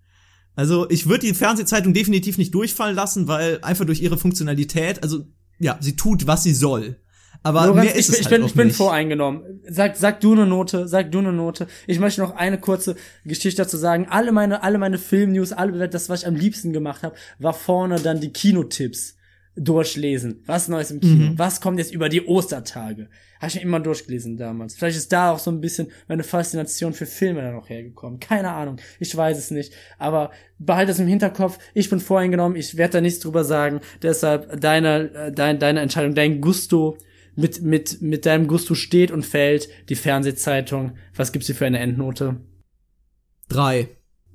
Also ich würde die Fernsehzeitung definitiv nicht durchfallen lassen, weil einfach durch ihre Funktionalität, also ja, sie tut, was sie soll. Aber Lorenz, mehr ist ich, es ich, halt bin, ich bin nicht. voreingenommen. Sag, sag du eine Note, sag du eine Note. Ich möchte noch eine kurze Geschichte dazu sagen. Alle meine, alle meine Filmnews, alle das, was ich am liebsten gemacht habe, war vorne dann die Kinotipps durchlesen. Was Neues im Kino? Mhm. Was kommt jetzt über die Ostertage? Habe ich mir immer durchgelesen damals. Vielleicht ist da auch so ein bisschen meine Faszination für Filme dann noch hergekommen. Keine Ahnung. Ich weiß es nicht. Aber behalte es im Hinterkopf. Ich bin voreingenommen. Ich werde da nichts drüber sagen. Deshalb deine, äh, dein, deine Entscheidung, dein Gusto mit, mit, mit deinem Gusto steht und fällt die Fernsehzeitung. Was gibt's hier für eine Endnote? Drei.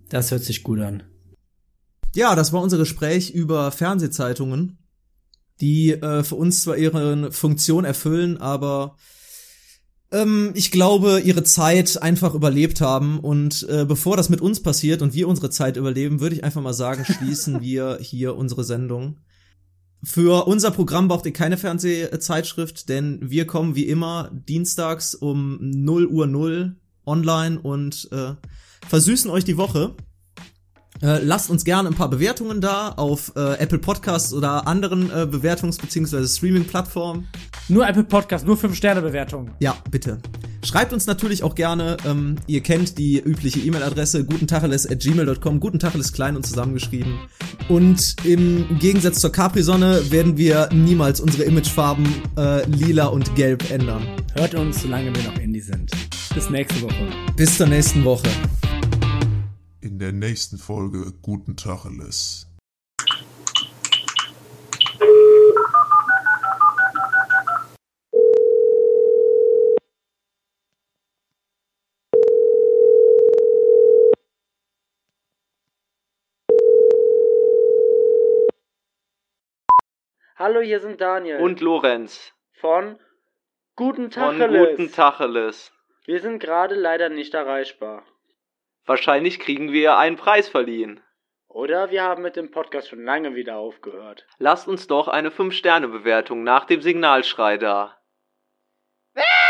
Das hört sich gut an. Ja, das war unser Gespräch über Fernsehzeitungen, die äh, für uns zwar ihre Funktion erfüllen, aber ähm, ich glaube, ihre Zeit einfach überlebt haben. Und äh, bevor das mit uns passiert und wir unsere Zeit überleben, würde ich einfach mal sagen, schließen wir hier unsere Sendung. Für unser Programm braucht ihr keine Fernsehzeitschrift, denn wir kommen wie immer dienstags um 0 Uhr 0 online und äh, versüßen euch die Woche. Äh, lasst uns gerne ein paar Bewertungen da auf äh, Apple Podcasts oder anderen äh, Bewertungs- bzw. Streaming-Plattformen. Nur Apple Podcast, nur 5-Sterne-Bewertungen. Ja, bitte. Schreibt uns natürlich auch gerne, ähm, ihr kennt die übliche E-Mail-Adresse gutentacheles.gmail.com, gutentacheles klein und zusammengeschrieben. Und im Gegensatz zur Capri-Sonne werden wir niemals unsere Imagefarben äh, lila und gelb ändern. Hört uns, solange wir noch Indie sind. Bis nächste Woche. Bis zur nächsten Woche. In der nächsten Folge Guten Tacheles. Hallo, hier sind Daniel. Und Lorenz. von Guten Von Tacheles. guten Tacheles. Wir sind gerade leider nicht erreichbar. Wahrscheinlich kriegen wir einen Preis verliehen. Oder wir haben mit dem Podcast schon lange wieder aufgehört. Lasst uns doch eine 5-Sterne-Bewertung nach dem Signalschrei da. Ah!